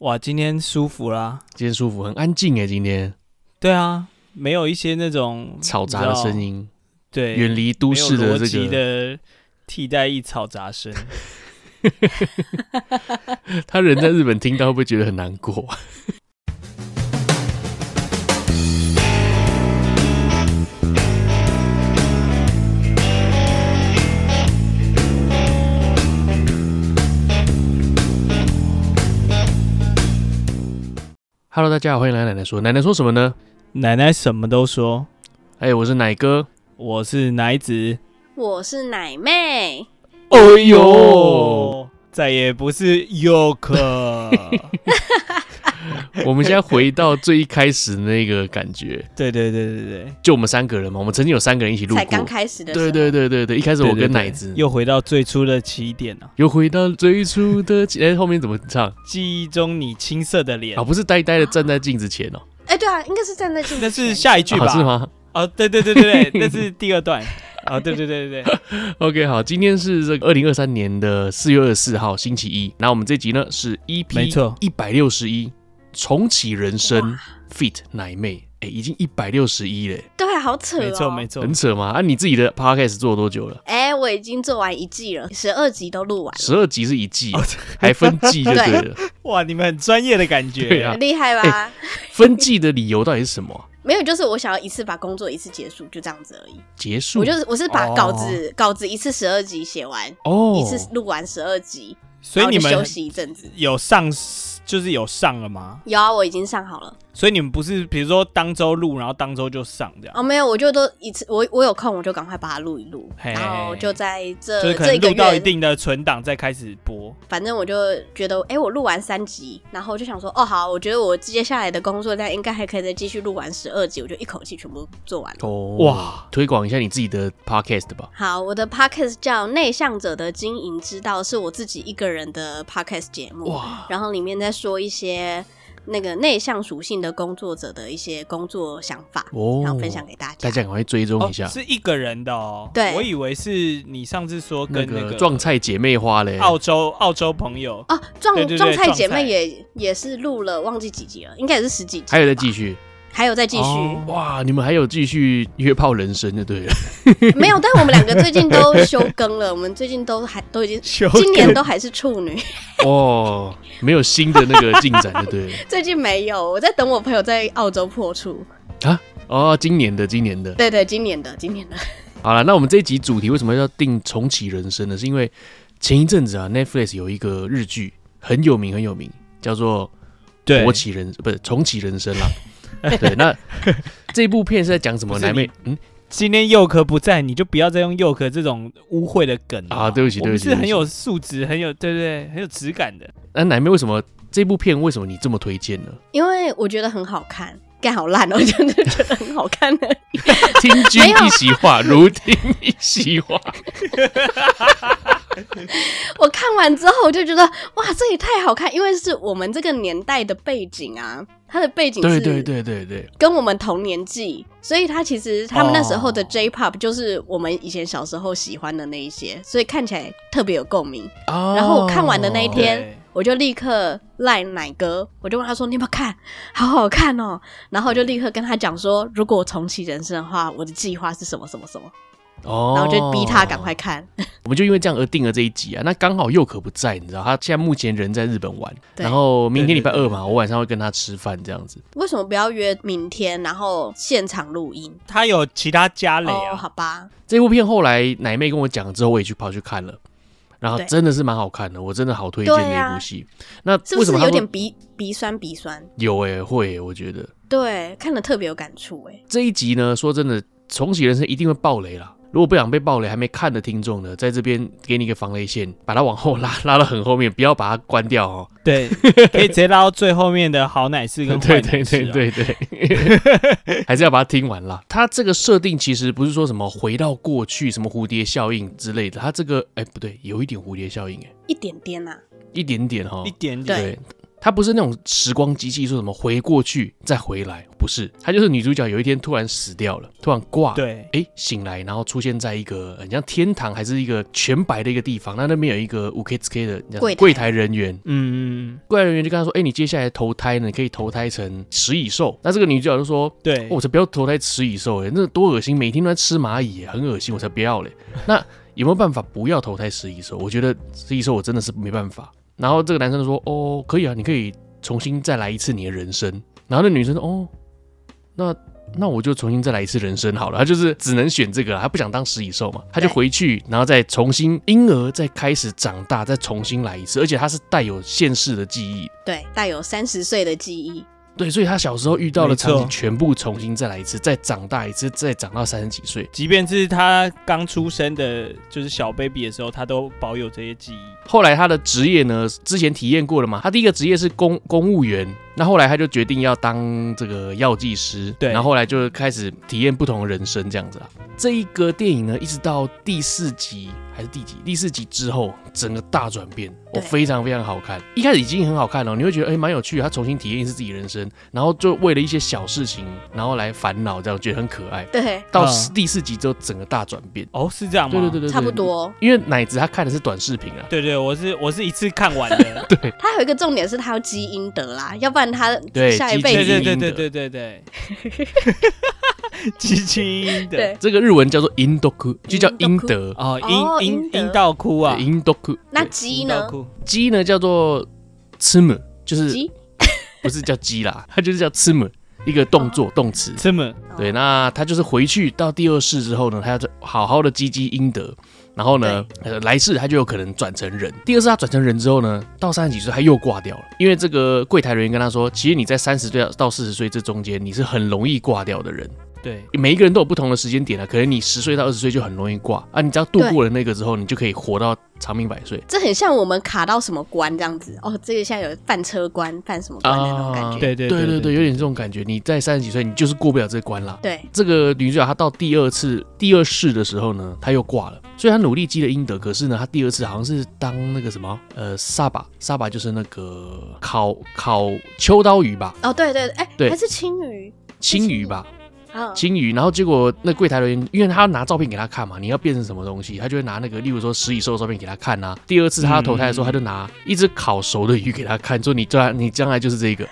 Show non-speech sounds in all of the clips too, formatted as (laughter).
哇，今天舒服啦！今天舒服，很安静哎，今天。对啊，没有一些那种嘈杂的声音。对，远离都市的这个的替代役嘈杂声。(laughs) 他人在日本听到会不会觉得很难过？Hello，大家好，欢迎来奶奶说。奶奶说什么呢？奶奶什么都说。哎，我是奶哥，我是奶子，我是奶妹。哎呦，再也不是游客。(laughs) (laughs) 我们现在回到最一开始那个感觉，(laughs) 对对对对对，就我们三个人嘛，我们曾经有三个人一起录过，才刚开始的时候，对对对对对，一开始我跟奶子。又回到最初的起点了，又回到最初的起，(laughs) 哎，后面怎么唱？记忆中你青涩的脸，啊，不是呆呆的站在镜子前哦，(gasps) 哎，对啊，应该是站在镜子前，那是下一句吧？是吗？哦，对对对对对，那是第二段，啊，对对对对对，OK，好，今天是这个二零二三年的四月二十四号星期一，那我们这集呢是 EP 没错。一百六十一。重启人生，feat. 奶妹，哎、欸，已经一百六十一了，对，好扯、哦，没错没错，很扯吗？啊，你自己的 podcast 做了多久了？哎、欸，我已经做完一季了，十二集都录完了，十二集是一季，哦、还分季就对了。对 (laughs) 哇，你们很专业的感觉，啊，厉害吧、欸？分季的理由到底是什么？(laughs) 没有，就是我想要一次把工作一次结束，就这样子而已。结束？我就是我是把稿子、哦、稿子一次十二集写完，哦，一次录完十二集，所以你们休息一阵子，有上。就是有上了吗？有啊，我已经上好了。所以你们不是比如说当周录，然后当周就上这样？哦，没有，我就都一次，我我有空我就赶快把它录一录，然后就在这就是可能录到一定的存档再开始播。反正我就觉得，哎、欸，我录完三集，然后我就想说，哦，好，我觉得我接下来的工作量应该还可以再继续录完十二集，我就一口气全部做完了。哦，哇，推广一下你自己的 podcast 吧。好，我的 podcast 叫《内向者的经营之道》，是我自己一个人的 podcast 节目。哇，然后里面在说一些。那个内向属性的工作者的一些工作想法，哦，然后分享给大家。大家赶快追踪一下。哦，是一个人的哦。对，我以为是你上次说跟那个撞菜姐妹花嘞，澳洲澳洲朋友哦，撞撞菜姐妹也也是录了，忘记几集了，应该也是十几集，还有在继续。还有再继续、哦、哇！你们还有继续约炮人生就对了，(laughs) 没有，但我们两个最近都休更了。我们最近都还都已经，今年都还是处女 (laughs) 哦，没有新的那个进展就对了。(laughs) 最近没有，我在等我朋友在澳洲破处啊。哦，今年的，今年的，对对，今年的，今年的。好了，那我们这一集主题为什么要定重启人生呢？是因为前一阵子啊，Netflix 有一个日剧很有名，很有名，叫做《重启人》，不是重启人生啦。(laughs) 对，那这部片是在讲什么？奶妹，嗯，今天佑可不在，你就不要再用佑可这种污秽的梗啊！对不起，对不起，是很有素质，很有对不对，很有质感的。那奶妹为什么这部片为什么你这么推荐呢？因为我觉得很好看，干好烂哦，真 (laughs) 的觉得很好看的。(laughs) 听君一席话，如听一席话。(laughs) 我看完之后，我就觉得哇，这也太好看，因为是我们这个年代的背景啊，它的背景是对对对对对，跟我们同年纪，所以它其实他们那时候的 J-Pop 就是我们以前小时候喜欢的那一些，所以看起来特别有共鸣。哦，然后我看完的那一天，我就立刻赖奶哥，我就问他说：“你有没有看？好好看哦！”然后我就立刻跟他讲说：“如果我重启人生的话，我的计划是什么什么什么。”哦，然后就逼他赶快看，(laughs) 我们就因为这样而定了这一集啊。那刚好佑可不在，你知道，他现在目前人在日本玩，然后明天礼拜二嘛，我晚上会跟他吃饭这样子。为什么不要约明天，然后现场录音？他有其他家累啊。哦，好吧。这部片后来奶妹跟我讲了之后，我也去跑去看了，然后真的是蛮好看的，我真的好推荐那部戏。那为什么有点鼻鼻酸鼻酸？有哎，会，我觉得对，看了特别有感触哎。这一集呢，说真的，重启人生一定会爆雷啦。如果不想被爆雷，还没看的听众呢，在这边给你一个防雷线，把它往后拉，拉到很后面，不要把它关掉哦。对，(laughs) 可以直接拉到最后面的好奶是跟坏奶师。对对对对，还是要把它听完啦。它这个设定其实不是说什么回到过去，什么蝴蝶效应之类的。它这个哎、欸、不对，有一点蝴蝶效应哎，一点点呐、啊，一点点哈，一点点。对它不是那种时光机器，说什么回过去再回来，不是，它就是女主角有一天突然死掉了，突然挂，对，哎，醒来，然后出现在一个很像天堂还是一个全白的一个地方，那那边有一个五 K 四 K 的柜柜台人员，嗯嗯，柜台人员就跟他说，哎，你接下来投胎呢，你可以投胎成食蚁兽。那这个女主角就说，对，我才不要投胎食蚁兽，哎，那多恶心，每天都在吃蚂蚁，很恶心，我才不要嘞。那有没有办法不要投胎食蚁兽？我觉得食蚁兽我真的是没办法。然后这个男生就说：“哦，可以啊，你可以重新再来一次你的人生。”然后那女生说：“哦，那那我就重新再来一次人生好了。”她就是只能选这个了，他不想当食蚁兽嘛，他就回去，然后再重新婴儿再开始长大，再重新来一次，而且他是带有现世的记忆，对，带有三十岁的记忆。对，所以他小时候遇到的场景全部重新再来一次，再长大一次，再长到三十几岁，即便是他刚出生的，就是小 baby 的时候，他都保有这些记忆。后来他的职业呢，之前体验过了嘛，他第一个职业是公公务员。那后来他就决定要当这个药剂师，对，然后后来就开始体验不同的人生这样子啊。这一个电影呢，一直到第四集还是第几？第四集之后，整个大转变，哦，非常非常好看。一开始已经很好看了，你会觉得哎，蛮有趣的。他重新体验一次自己人生，然后就为了一些小事情，然后来烦恼，这样觉得很可爱。对，到第四集之后，整个大转变。哦，是这样吗？对对对对，差不多。因为奶子他看的是短视频啊。对对，我是我是一次看完的。(laughs) 对，他有一个重点是他要积阴德啦，要不然。他下一辈子，对对对对对对对，(laughs) 基金的这个日文叫做阴德哭，就叫阴德。哦，阴阴阴道哭啊，阴德哭。那鸡呢？鸡呢叫做吃母，就是 (laughs) 不是叫鸡啦，它就是叫吃母，一个动作动词。吃母。对，那他就是回去到第二世之后呢，他要好好的积积阴德。然后呢，呃，来世他就有可能转成人。第二次他转成人之后呢，到三十几岁他又挂掉了，因为这个柜台人员跟他说，其实你在三十岁到四十岁这中间，你是很容易挂掉的人。对，每一个人都有不同的时间点啊，可能你十岁到二十岁就很容易挂啊，你只要度过了那个之后，你就可以活到长命百岁。这很像我们卡到什么关这样子哦，这个现在有犯车关、犯什么关的那种感觉。啊、对对对对对，有点这种感觉。你在三十几岁，你就是过不了这关了。对，这个女主角她到第二次第二世的时候呢，她又挂了，所以她努力积了阴德。可是呢，她第二次好像是当那个什么呃沙巴，沙巴就是那个烤烤秋刀鱼吧？哦，对对对，哎，对，还是青鱼，青鱼吧。金鱼，然后结果那柜台人员，因为他要拿照片给他看嘛，你要变成什么东西，他就会拿那个，例如说食蚁兽的照片给他看啊。第二次他要投胎的时候，他就拿一只烤熟的鱼给他看，说你将你将来就是这个。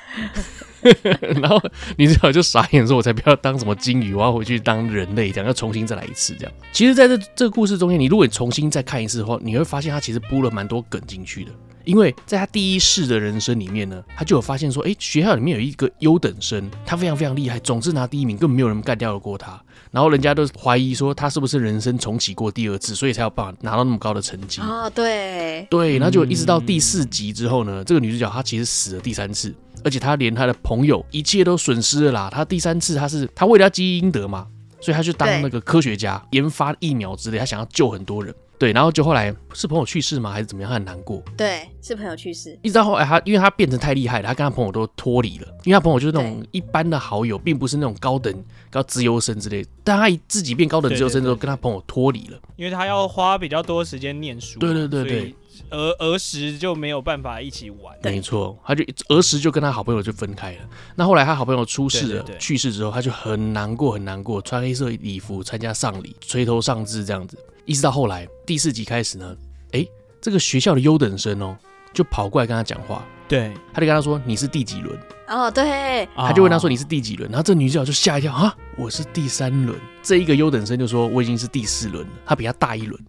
(laughs) 然后女主角就傻眼说：“我才不要当什么金鱼，我要回去当人类，这样要重新再来一次。”这样，其实在这这个故事中间，你如果重新再看一次的话，你会发现他其实铺了蛮多梗进去的。因为在他第一世的人生里面呢，他就有发现说，哎，学校里面有一个优等生，他非常非常厉害，总是拿第一名，根本没有人干掉得过他。然后人家都怀疑说他是不是人生重启过第二次，所以才有办法拿到那么高的成绩。(laughs) 哦，对，对，然后就一直到第四集之后呢，这个女主角她其实死了第三次，而且她连她的朋友一切都损失了啦。她第三次她是她为了要积阴德嘛，所以她去当那个科学家，研发疫苗之类，她想要救很多人。对，然后就后来是朋友去世吗？还是怎么样？他很难过。对，是朋友去世。一直到后来，他因为他变成太厉害了，他跟他朋友都脱离了。因为他朋友就是那种一般的好友，并不是那种高等高资优生之类的。但他自己变高等资优生之后，跟他朋友脱离了。因为他要花比较多时间念书。对对对对。儿儿时就没有办法一起玩。没错，他就儿时就跟他好朋友就分开了。那后来他好朋友出事了，去世之后，他就很难过，很难过，穿黑色礼服参加丧礼，垂头丧志这样子。一直到后来第四集开始呢，哎，这个学校的优等生哦，就跑过来跟他讲话。对，他就跟他说：“你是第几轮？”哦，对。他就问他说：“你是第几轮？”然后这女主角就吓一跳啊，我是第三轮。这一个优等生就说：“我已经是第四轮了，他比他大一轮。”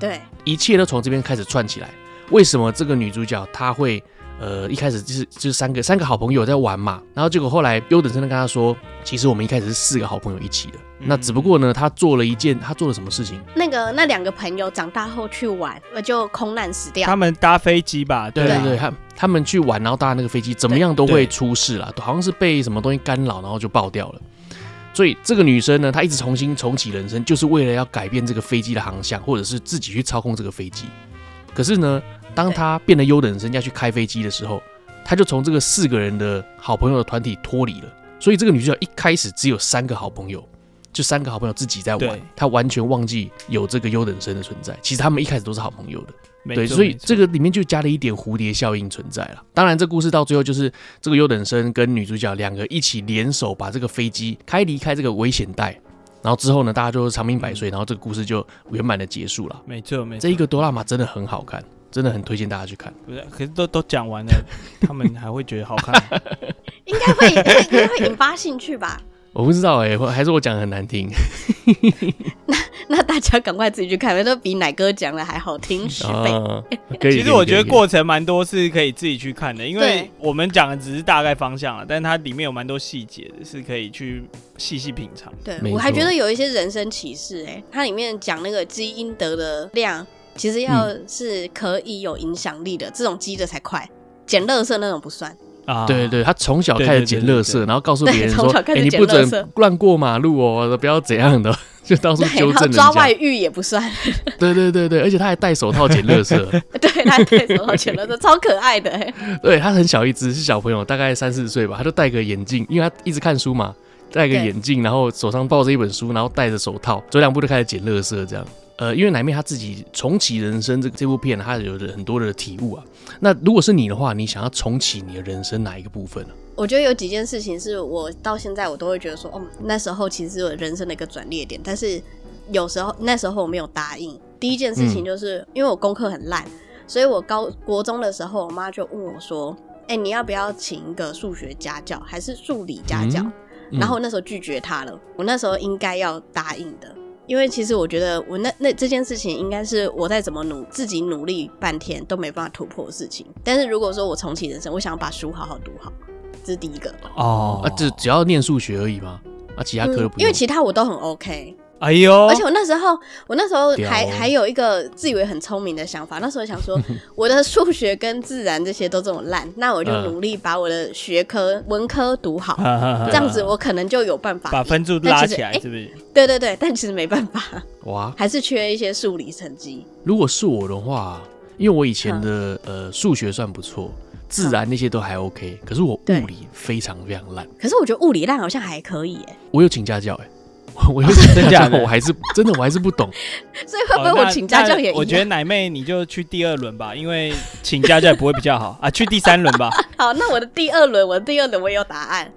对，一切都从这边开始串起来。为什么这个女主角她会？呃，一开始就是就是三个三个好朋友在玩嘛，然后结果后来优等生跟他说，其实我们一开始是四个好朋友一起的，嗯、那只不过呢，他做了一件，他做了什么事情？那个那两个朋友长大后去玩，就空难死掉。他们搭飞机吧？对对对，他他们去玩，然后搭那个飞机，怎么样都会出事啦，好像是被什么东西干扰，然后就爆掉了。所以这个女生呢，她一直重新重启人生，就是为了要改变这个飞机的航向，或者是自己去操控这个飞机。可是呢，当她变得优等生要去开飞机的时候，她就从这个四个人的好朋友的团体脱离了，所以这个女主角一开始只有三个好朋友，就三个好朋友自己在玩，他完全忘记有这个优等生的存在。其实他们一开始都是好朋友的，对，所以这个里面就加了一点蝴蝶效应存在了。当然，这故事到最后就是这个优等生跟女主角两个一起联手把这个飞机开离开这个危险带，然后之后呢，大家就长命百岁，然后这个故事就圆满的结束了。没错，没错，这一个哆啦 A 真的很好看，真的很推荐大家去看。不是，可是都都讲完了，他们还会觉得好看？(laughs) 应该会，应该会引发兴趣吧。我不知道哎、欸，还是我讲的很难听。那 (laughs) 那大家赶快自己去看，都比奶哥讲的还好听十倍。啊、(laughs) 其实我觉得过程蛮多是可以自己去看的，因为我们讲的只是大概方向了，但是它里面有蛮多细节的，是可以去细细品尝。对，我还觉得有一些人生启示哎、欸，它里面讲那个基因得的量，其实要是可以有影响力的，嗯、这种积的才快，捡垃圾那种不算。啊，对对对，他从小开始捡垃圾，然后告诉别人说：“哎、欸，你不准乱过马路哦，不要怎样的，(laughs) 就到处纠正人家。”抓外遇也不算。对对对对，而且他还戴手套捡垃圾。(laughs) (laughs) 对，他还戴手套捡垃圾，超可爱的。对，他很小一只，是小朋友，大概三四岁吧，他就戴个眼镜，因为他一直看书嘛，戴个眼镜，然后手上抱着一本书，然后戴着手套，走两步就开始捡垃圾，这样。呃，因为奶妹她自己重启人生这这部片，她有着很多的体悟啊。那如果是你的话，你想要重启你的人生哪一个部分呢？我觉得有几件事情是我到现在我都会觉得说，哦，那时候其实是我人生的一个转捩点。但是有时候那时候我没有答应。第一件事情就是、嗯、因为我功课很烂，所以我高国中的时候，我妈就问我说：“哎、欸，你要不要请一个数学家教，还是数理家教？”然后我那时候拒绝他了。我那时候应该要答应的。因为其实我觉得我那那这件事情应该是我再怎么努自己努力半天都没办法突破的事情。但是如果说我重启人生，我想把书好好读好，这是第一个。哦，啊，只只要念数学而已吗？啊，其他科都不、嗯、因为其他我都很 OK。哎呦！而且我那时候，我那时候还还有一个自以为很聪明的想法。那时候想说，(laughs) 我的数学跟自然这些都这么烂，那我就努力把我的学科文科读好，这样子我可能就有办法把分数拉起来，是不是？对对对，但其实没办法，哇，还是缺一些数理成绩。如果是我的话，因为我以前的呃数学算不错，自然那些都还 OK，可是我物理非常非常烂。可是我觉得物理烂好像还可以哎。我有请家教哎。(laughs) 我有请家教，我还是真的我还是不懂，(laughs) 所以会不会我请家教也？我觉得奶妹你就去第二轮吧，因为请家教也不会比较好 (laughs) 啊，去第三轮吧。好，那我的第二轮，我的第二轮我也有答案。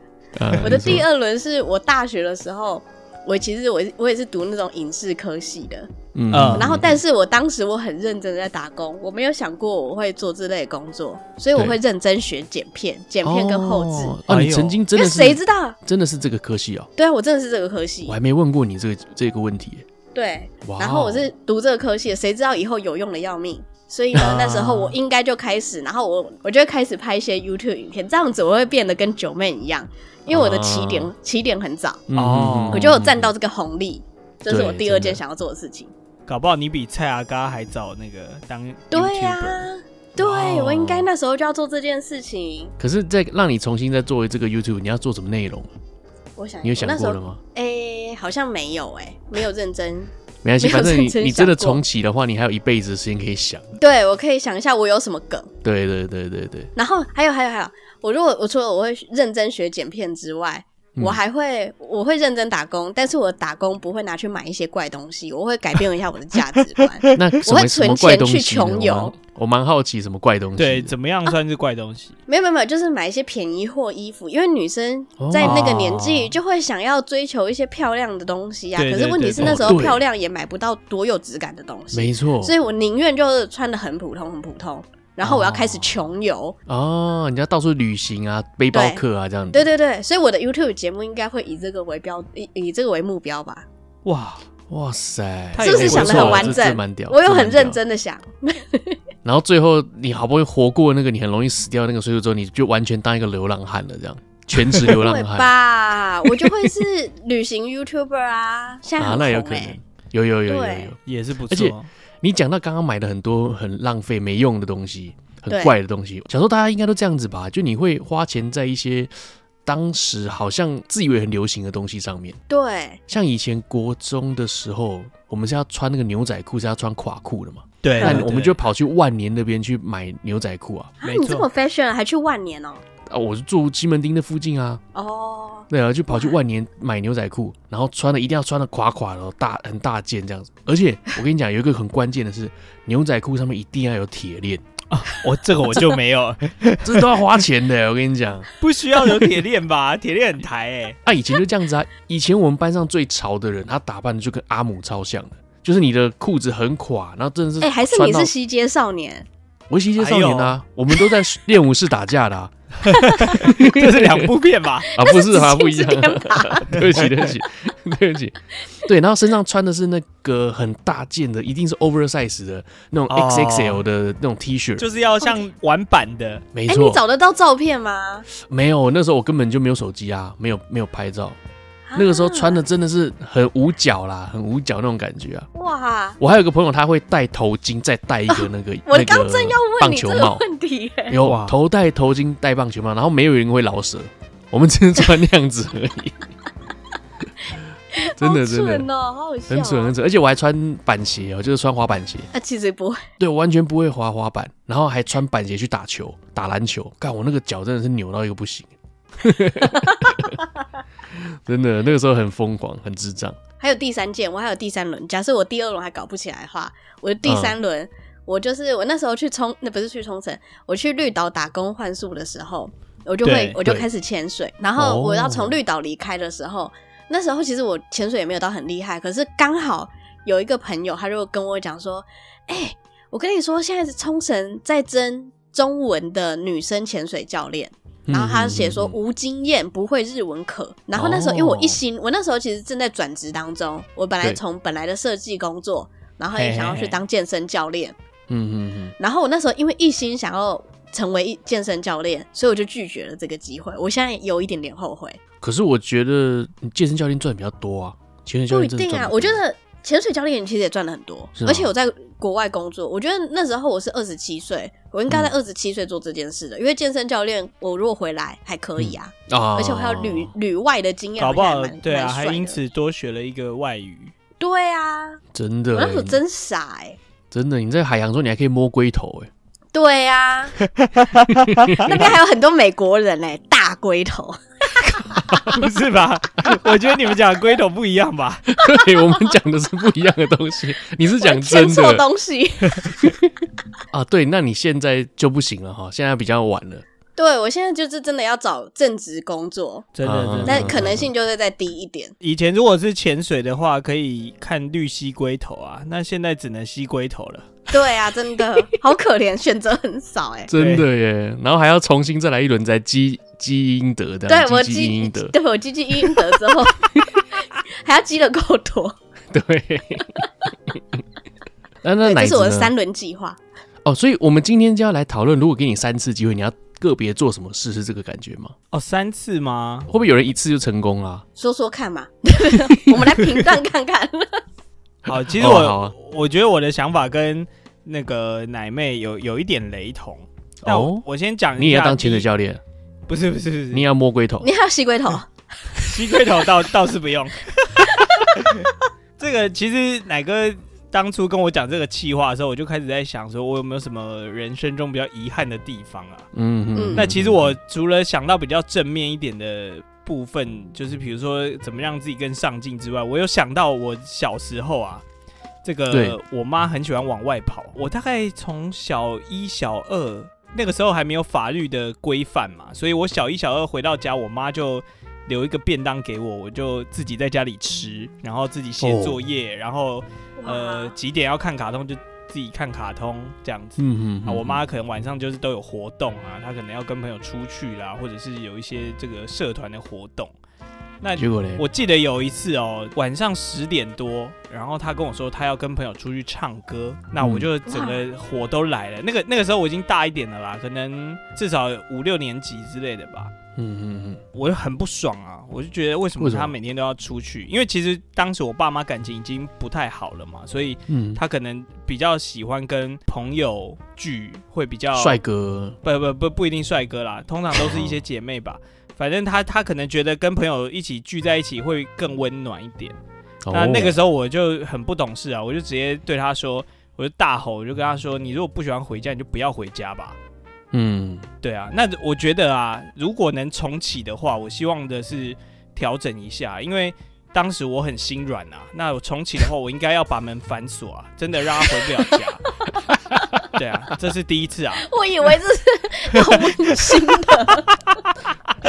我的第二轮是我大学的时候。我其实我我也是读那种影视科系的，嗯，然后但是我当时我很认真的在打工，我没有想过我会做这类工作，所以我会认真学剪片、剪片跟后置。哦，你曾经真的是谁知道？真的是这个科系哦？对啊，我真的是这个科系。我还没问过你这个这个问题。对，然后我是读这个科系的，谁知道以后有用的要命？所以呢，(laughs) 那时候我应该就开始，然后我我就会开始拍一些 YouTube 影片，这样子我会变得跟九妹一样。因为我的起点、啊、起点很早哦，我就有占到这个红利，这、嗯、是我第二件想要做的事情。搞不好你比蔡阿嘎还早那个当 YouTuber。对呀、啊，对、哦、我应该那时候就要做这件事情。可是再让你重新再做这个 YouTube，你要做什么内容？我想你有想过了吗？哎、欸，好像没有哎、欸，没有认真。(laughs) 没关系，反正你你真的重启的话，你还有一辈子的时间可以想。对，我可以想一下我有什么梗。对对对对对。然后还有还有还有。我如果我除了我会认真学剪片之外，嗯、我还会我会认真打工，但是我打工不会拿去买一些怪东西，我会改变一下我的价值观。(laughs) 那我会存钱去穷游。我蛮好奇什么怪东西？对，怎么样算是怪东西？啊、没有没有没有，就是买一些便宜货衣服，因为女生在那个年纪就会想要追求一些漂亮的东西啊。可是问题是那时候漂亮也买不到多有质感的东西，没错。所以我宁愿就是穿的很普通很普通。然后我要开始穷游哦，你要到处旅行啊，背包客啊这样子。对对对，所以我的 YouTube 节目应该会以这个为标，以以这个为目标吧。哇哇塞，是不是想的很完整？我有很认真的想。(laughs) 然后最后你好不容易活过那个你很容易死掉那个岁数之后，你就完全当一个流浪汉了，这样全职流浪汉 (laughs) 吧？我就会是旅行 YouTuber 啊，现在很红，那有可能，有有有有有，也是不错。你讲到刚刚买的很多很浪费、没用的东西，很怪的东西，小时候大家应该都这样子吧？就你会花钱在一些当时好像自以为很流行的东西上面。对，像以前国中的时候，我们是要穿那个牛仔裤，是要穿垮裤的嘛？对，那我们就跑去万年那边去买牛仔裤啊。啊，你这么 fashion，还去万年哦？啊，我是住西门町的附近啊。哦。对啊，就跑去万年买牛仔裤，然后穿的一定要穿的垮垮的，大很大件这样子。而且我跟你讲，有一个很关键的是，牛仔裤上面一定要有铁链。啊，我这个我就没有，(laughs) 这都要花钱的。我跟你讲，(laughs) 不需要有铁链吧？(laughs) 铁链很抬哎、欸。啊，以前就这样子啊。以前我们班上最潮的人，他打扮的就跟阿姆超像的，就是你的裤子很垮，然后真的是哎、欸，还是你是西街少年？我是西街少年啊，我们都在练武室打架的、啊。(laughs) 这是两部片吧？啊，不是啊，不一样。(laughs) 对不起，对不起，(laughs) 对不起。对，然后身上穿的是那个很大件的，一定是 oversize 的那种 XXL 的那种 T 恤，就是要像玩版的。没错。你找得到照片吗？没有，那时候我根本就没有手机啊，没有没有拍照。那个时候穿的真的是很捂脚啦，很捂脚那种感觉啊！哇！我还有个朋友，他会戴头巾，再戴一个那个那个棒球帽。问题有头戴头巾，戴棒球帽，然后没有人会饶舌，我们只能穿那样子而已。(laughs) 真的真的很蠢很蠢，而且我还穿板鞋哦，就是穿滑板鞋。啊其实不会，对，我完全不会滑滑板，然后还穿板鞋去打球，打篮球。干，我那个脚真的是扭到一个不行。(laughs) 真的，那个时候很疯狂，很智障。还有第三件，我还有第三轮。假设我第二轮还搞不起来的话，我的第三轮，嗯、我就是我那时候去冲，那不是去冲绳，我去绿岛打工换宿的时候，我就会我就开始潜水。然后我要从绿岛离开的时候，哦、那时候其实我潜水也没有到很厉害，可是刚好有一个朋友，他就跟我讲说：“哎、欸，我跟你说，现在是冲绳在争中文的女生潜水教练。”然后他写说无经验不会日文可。然后那时候因为我一心，我那时候其实正在转职当中。我本来从本来的设计工作，然后也想要去当健身教练。嗯嗯嗯。然后我那时候因为一心想要成为健身教练，所以我就拒绝了这个机会。我现在有一点点后悔。可是我觉得你健身教练赚的比较多啊。健身教练不一定啊，我觉得。潜水教练其实也赚了很多，而且我在国外工作。我觉得那时候我是二十七岁，我应该在二十七岁做这件事的。嗯、因为健身教练，我如果回来还可以啊，嗯、而且我还有旅旅外的经验，搞不好对啊，还因此多学了一个外语。对啊，真的，我那时候真傻哎、欸，真的，你在海洋中你还可以摸龟头哎、欸，对啊，(laughs) 那边还有很多美国人嘞、欸，大龟头。(laughs) 不是吧？我觉得你们讲的龟头不一样吧？对，我们讲的是不一样的东西。(laughs) 你是讲真的东西 (laughs) 啊？对，那你现在就不行了哈，现在比较晚了。对，我现在就是真的要找正职工作，真的，真的，但可能性就是再低一点。以前如果是潜水的话，可以看绿蜥龟头啊，那现在只能吸龟头了。对啊，真的 (laughs) 好可怜，选择很少哎，真的耶。然后还要重新再来一轮，再积积阴德的。对我积阴德，对我积积阴德之后，(laughs) 还要积的够多。对，那那这是我的三轮计划。哦，所以我们今天就要来讨论，如果给你三次机会，你要个别做什么事？是这个感觉吗？哦，三次吗？会不会有人一次就成功了？说说看嘛，(laughs) 我们来评断看看。好，其实我、哦啊、我觉得我的想法跟那个奶妹有有一点雷同。那我，哦、我先讲，你也要当潜水教练？不是不是不是，你要摸龟头？你还要吸龟头？吸龟头倒 (laughs) 倒是不用。(laughs) 这个其实奶哥。当初跟我讲这个企划的时候，我就开始在想，说我有没有什么人生中比较遗憾的地方啊？嗯嗯。那其实我除了想到比较正面一点的部分，就是比如说怎么让自己更上进之外，我有想到我小时候啊，这个我妈很喜欢往外跑。我大概从小一、小二那个时候还没有法律的规范嘛，所以我小一、小二回到家，我妈就留一个便当给我，我就自己在家里吃，然后自己写作业，哦、然后。呃，几点要看卡通就自己看卡通这样子。嗯嗯啊，我妈可能晚上就是都有活动啊，她可能要跟朋友出去啦，或者是有一些这个社团的活动。那结果呢？我记得有一次哦，晚上十点多，然后他跟我说他要跟朋友出去唱歌，那我就整个火都来了。那个那个时候我已经大一点了啦，可能至少五六年级之类的吧。嗯嗯嗯，我就很不爽啊！我就觉得为什么他每天都要出去？因为其实当时我爸妈感情已经不太好了嘛，所以他可能比较喜欢跟朋友聚，会比较帅哥，不不不不一定帅哥啦，通常都是一些姐妹吧。反正他他可能觉得跟朋友一起聚在一起会更温暖一点。那那个时候我就很不懂事啊，我就直接对他说，我就大吼，我就跟他说：“你如果不喜欢回家，你就不要回家吧。”嗯，对啊。那我觉得啊，如果能重启的话，我希望的是调整一下，因为当时我很心软啊。那我重启的话，我应该要把门反锁啊，真的让他回不了家。(laughs) 对啊，这是第一次啊。我以为这是要温馨的。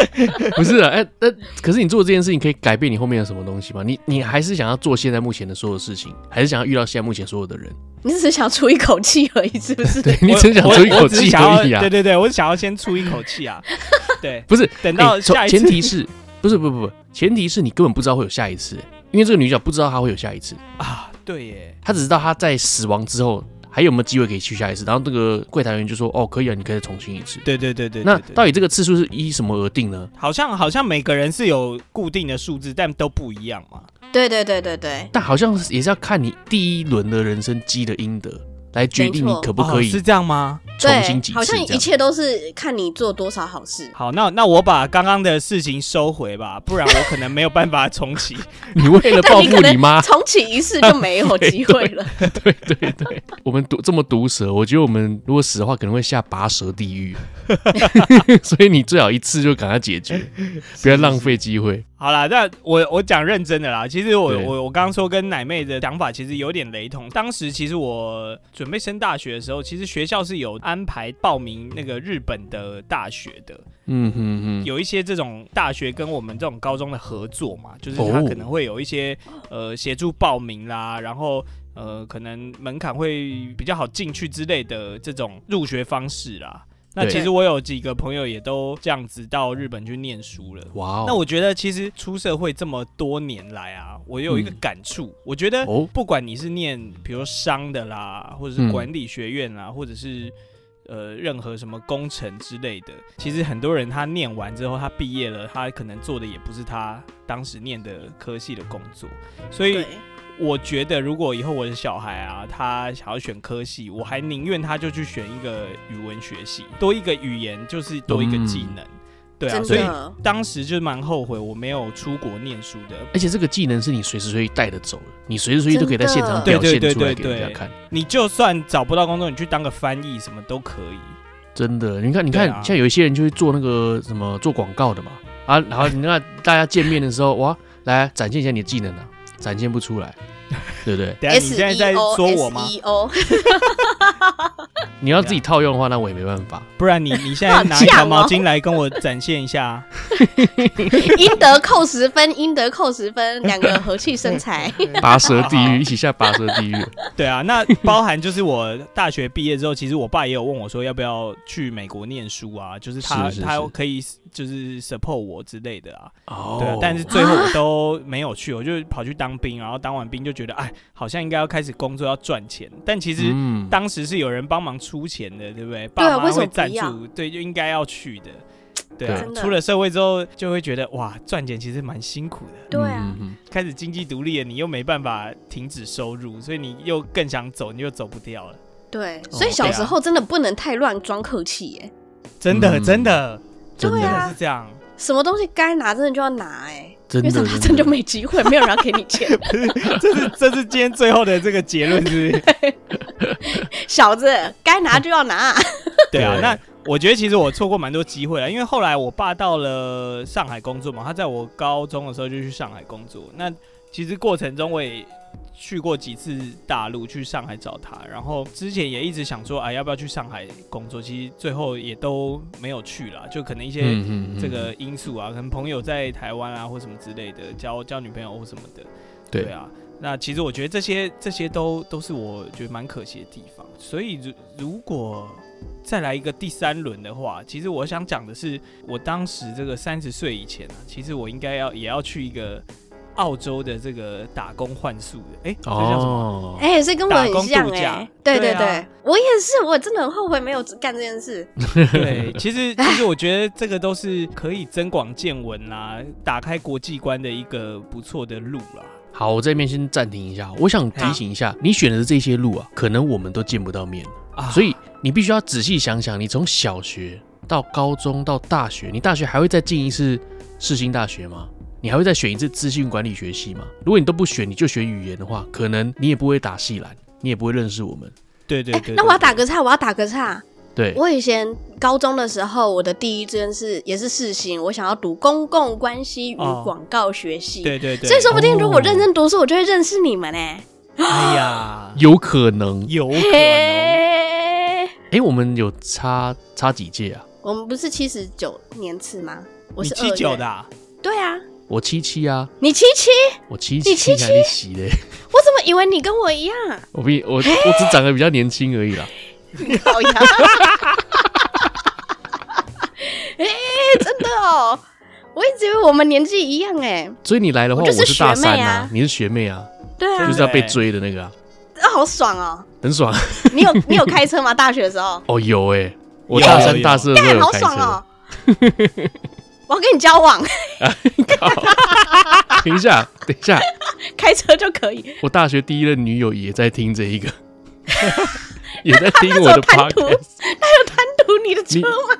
(laughs) 不是啊，哎、欸，那可是你做这件事情可以改变你后面的什么东西吗？你你还是想要做现在目前的所有事情，还是想要遇到现在目前所有的人？你只是想出一口气而已，是不是？(laughs) 对，你只是想出一口气而已啊！对对对，我想要先出一口气啊！(laughs) 对，不是等到下一次，前提是，不是不不不，前提是你根本不知道会有下一次，因为这个女角不知道她会有下一次啊！对耶，她只知道她在死亡之后。还有没有机会可以去下一次？然后那个柜台员就说：“哦，可以啊，你可以再重新一次。”对对对对，对。那到底这个次数是依什么而定呢？好像好像每个人是有固定的数字，但都不一样嘛。对对对对对。但好像也是要看你第一轮的人生积的阴德。来决定你可不可以、哦、是这样吗？重新几次？好像一切都是看你做多少好事。好，那那我把刚刚的事情收回吧，不然我可能没有办法重启。(laughs) 你为了报复你妈，(laughs) 重启一次就没有 (laughs) 机会了。对对对，对，我们毒这么毒舌，我觉得我们如果死的话，可能会下拔舌地狱。所以你最好一次就赶快解决，不要浪费机会。好啦，那我我讲认真的啦。其实我我我刚刚说跟奶妹的想法其实有点雷同。当时其实我准备升大学的时候，其实学校是有安排报名那个日本的大学的。嗯哼哼，有一些这种大学跟我们这种高中的合作嘛，就是他可能会有一些呃协助报名啦，然后呃可能门槛会比较好进去之类的这种入学方式啦。那其实我有几个朋友也都这样子到日本去念书了。哇！那我觉得其实出社会这么多年来啊，我有一个感触，嗯、我觉得不管你是念比如商的啦，或者是管理学院啦，嗯、或者是呃任何什么工程之类的，其实很多人他念完之后，他毕业了，他可能做的也不是他当时念的科系的工作，所以。我觉得，如果以后我的小孩啊，他想要选科系，我还宁愿他就去选一个语文学系，多一个语言就是多一个技能，对啊，所以当时就蛮后悔我没有出国念书的。而且这个技能是你随时随地带的走的，你随时随地都可以在现场表现出来给人家看。你就算找不到工作，你去当个翻译什么都可以。真的，你看，你看，像有一些人就会做那个什么做广告的嘛，啊，然后你看大家见面的时候，哇，来展现一下你的技能啊。展现不出来，(laughs) 对不对？(laughs) 等下你现在在说我吗？(laughs) 你要自己套用的话，那我也没办法。不然你你现在拿一条毛巾来跟我展现一下。应得扣十分，应得扣十分，两个和气生财。拔舌地狱，一起下拔舌地狱。对啊，那包含就是我大学毕业之后，其实我爸也有问我说要不要去美国念书啊，就是他是是是他可以就是 support 我之类的啊。哦。对啊，但是最后我都没有去，我就跑去当兵，然后当完兵就觉得哎，好像应该要开始工作要赚钱，但其实当时是有人帮忙出钱的，对不对？爸妈会赞助，对，就应该要去的。对啊，出了社会之后就会觉得哇，赚钱其实蛮辛苦的。对啊，开始经济独立了，你又没办法停止收入，所以你又更想走，你又走不掉了。对，所以小时候真的不能太乱装客气耶。真的，真的，真的是这样。什么东西该拿真的就要拿哎，因为拿真就没机会，没有人要给你钱。(laughs) 这是这是今天最后的这个结论，是不是？(laughs) 小子，该拿就要拿。(laughs) 对啊，那。我觉得其实我错过蛮多机会了，因为后来我爸到了上海工作嘛，他在我高中的时候就去上海工作。那其实过程中我也去过几次大陆，去上海找他。然后之前也一直想说，哎，要不要去上海工作？其实最后也都没有去了，就可能一些这个因素啊，可能朋友在台湾啊，或什么之类的，交交女朋友或什么的。对啊，那其实我觉得这些这些都都是我觉得蛮可惜的地方。所以如如果再来一个第三轮的话，其实我想讲的是，我当时这个三十岁以前啊，其实我应该要也要去一个澳洲的这个打工换宿的，哎、欸，这叫什么？哎、欸，是跟我很像哎、欸，对对对，我也是，我真的很后悔没有 (laughs) 干这件事。对，其实 (laughs) 其实我觉得这个都是可以增广见闻啦，打开国际观的一个不错的路啦。好，我这边先暂停一下，我想提醒一下，你选的这些路啊，可能我们都见不到面。所以你必须要仔细想想，你从小学到高中到大学，你大学还会再进一次世新大学吗？你还会再选一次资讯管理学系吗？如果你都不选，你就学语言的话，可能你也不会打系篮，你也不会认识我们。对对对，那我要打个岔，我要打个岔。对，我以前高中的时候，我的第一志愿是也是世新，我想要读公共关系与广告学系。对对对，所以说不定如果认真读书，我就会认识你们呢。哎呀，(gasps) 有可能，有可能。哎，我们有差差几届啊？我们不是七十九年次吗？我是七九的。啊对啊，我七七啊。你七七？我七七，你七七？我怎么以为你跟我一样？我比我我只长得比较年轻而已啦。(laughs) 好呀！(laughs) 哎，真的哦，我一直以为我们年纪一样哎。所以你来的话，我是大三啊，你是学妹啊。对啊，就是要被追的那个啊，好爽哦，很爽。你有你有开车吗？大学的时候？(laughs) 哦，有哎，我大三大四的时候好爽哦。我要跟你交往。停 (laughs) 一下，等一下，开车就可以。我大学第一任女友也在听这一个，(laughs) 也在听我的 podcast。他有贪图你的车吗？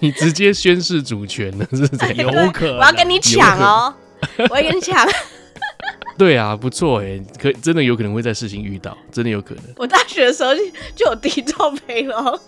你直接宣誓主权了，是怎样？有可能，我要跟你抢哦，我要跟你抢。对啊，不错哎，可真的有可能会在事情遇到，真的有可能。我大学的时候就就有第一罩杯了。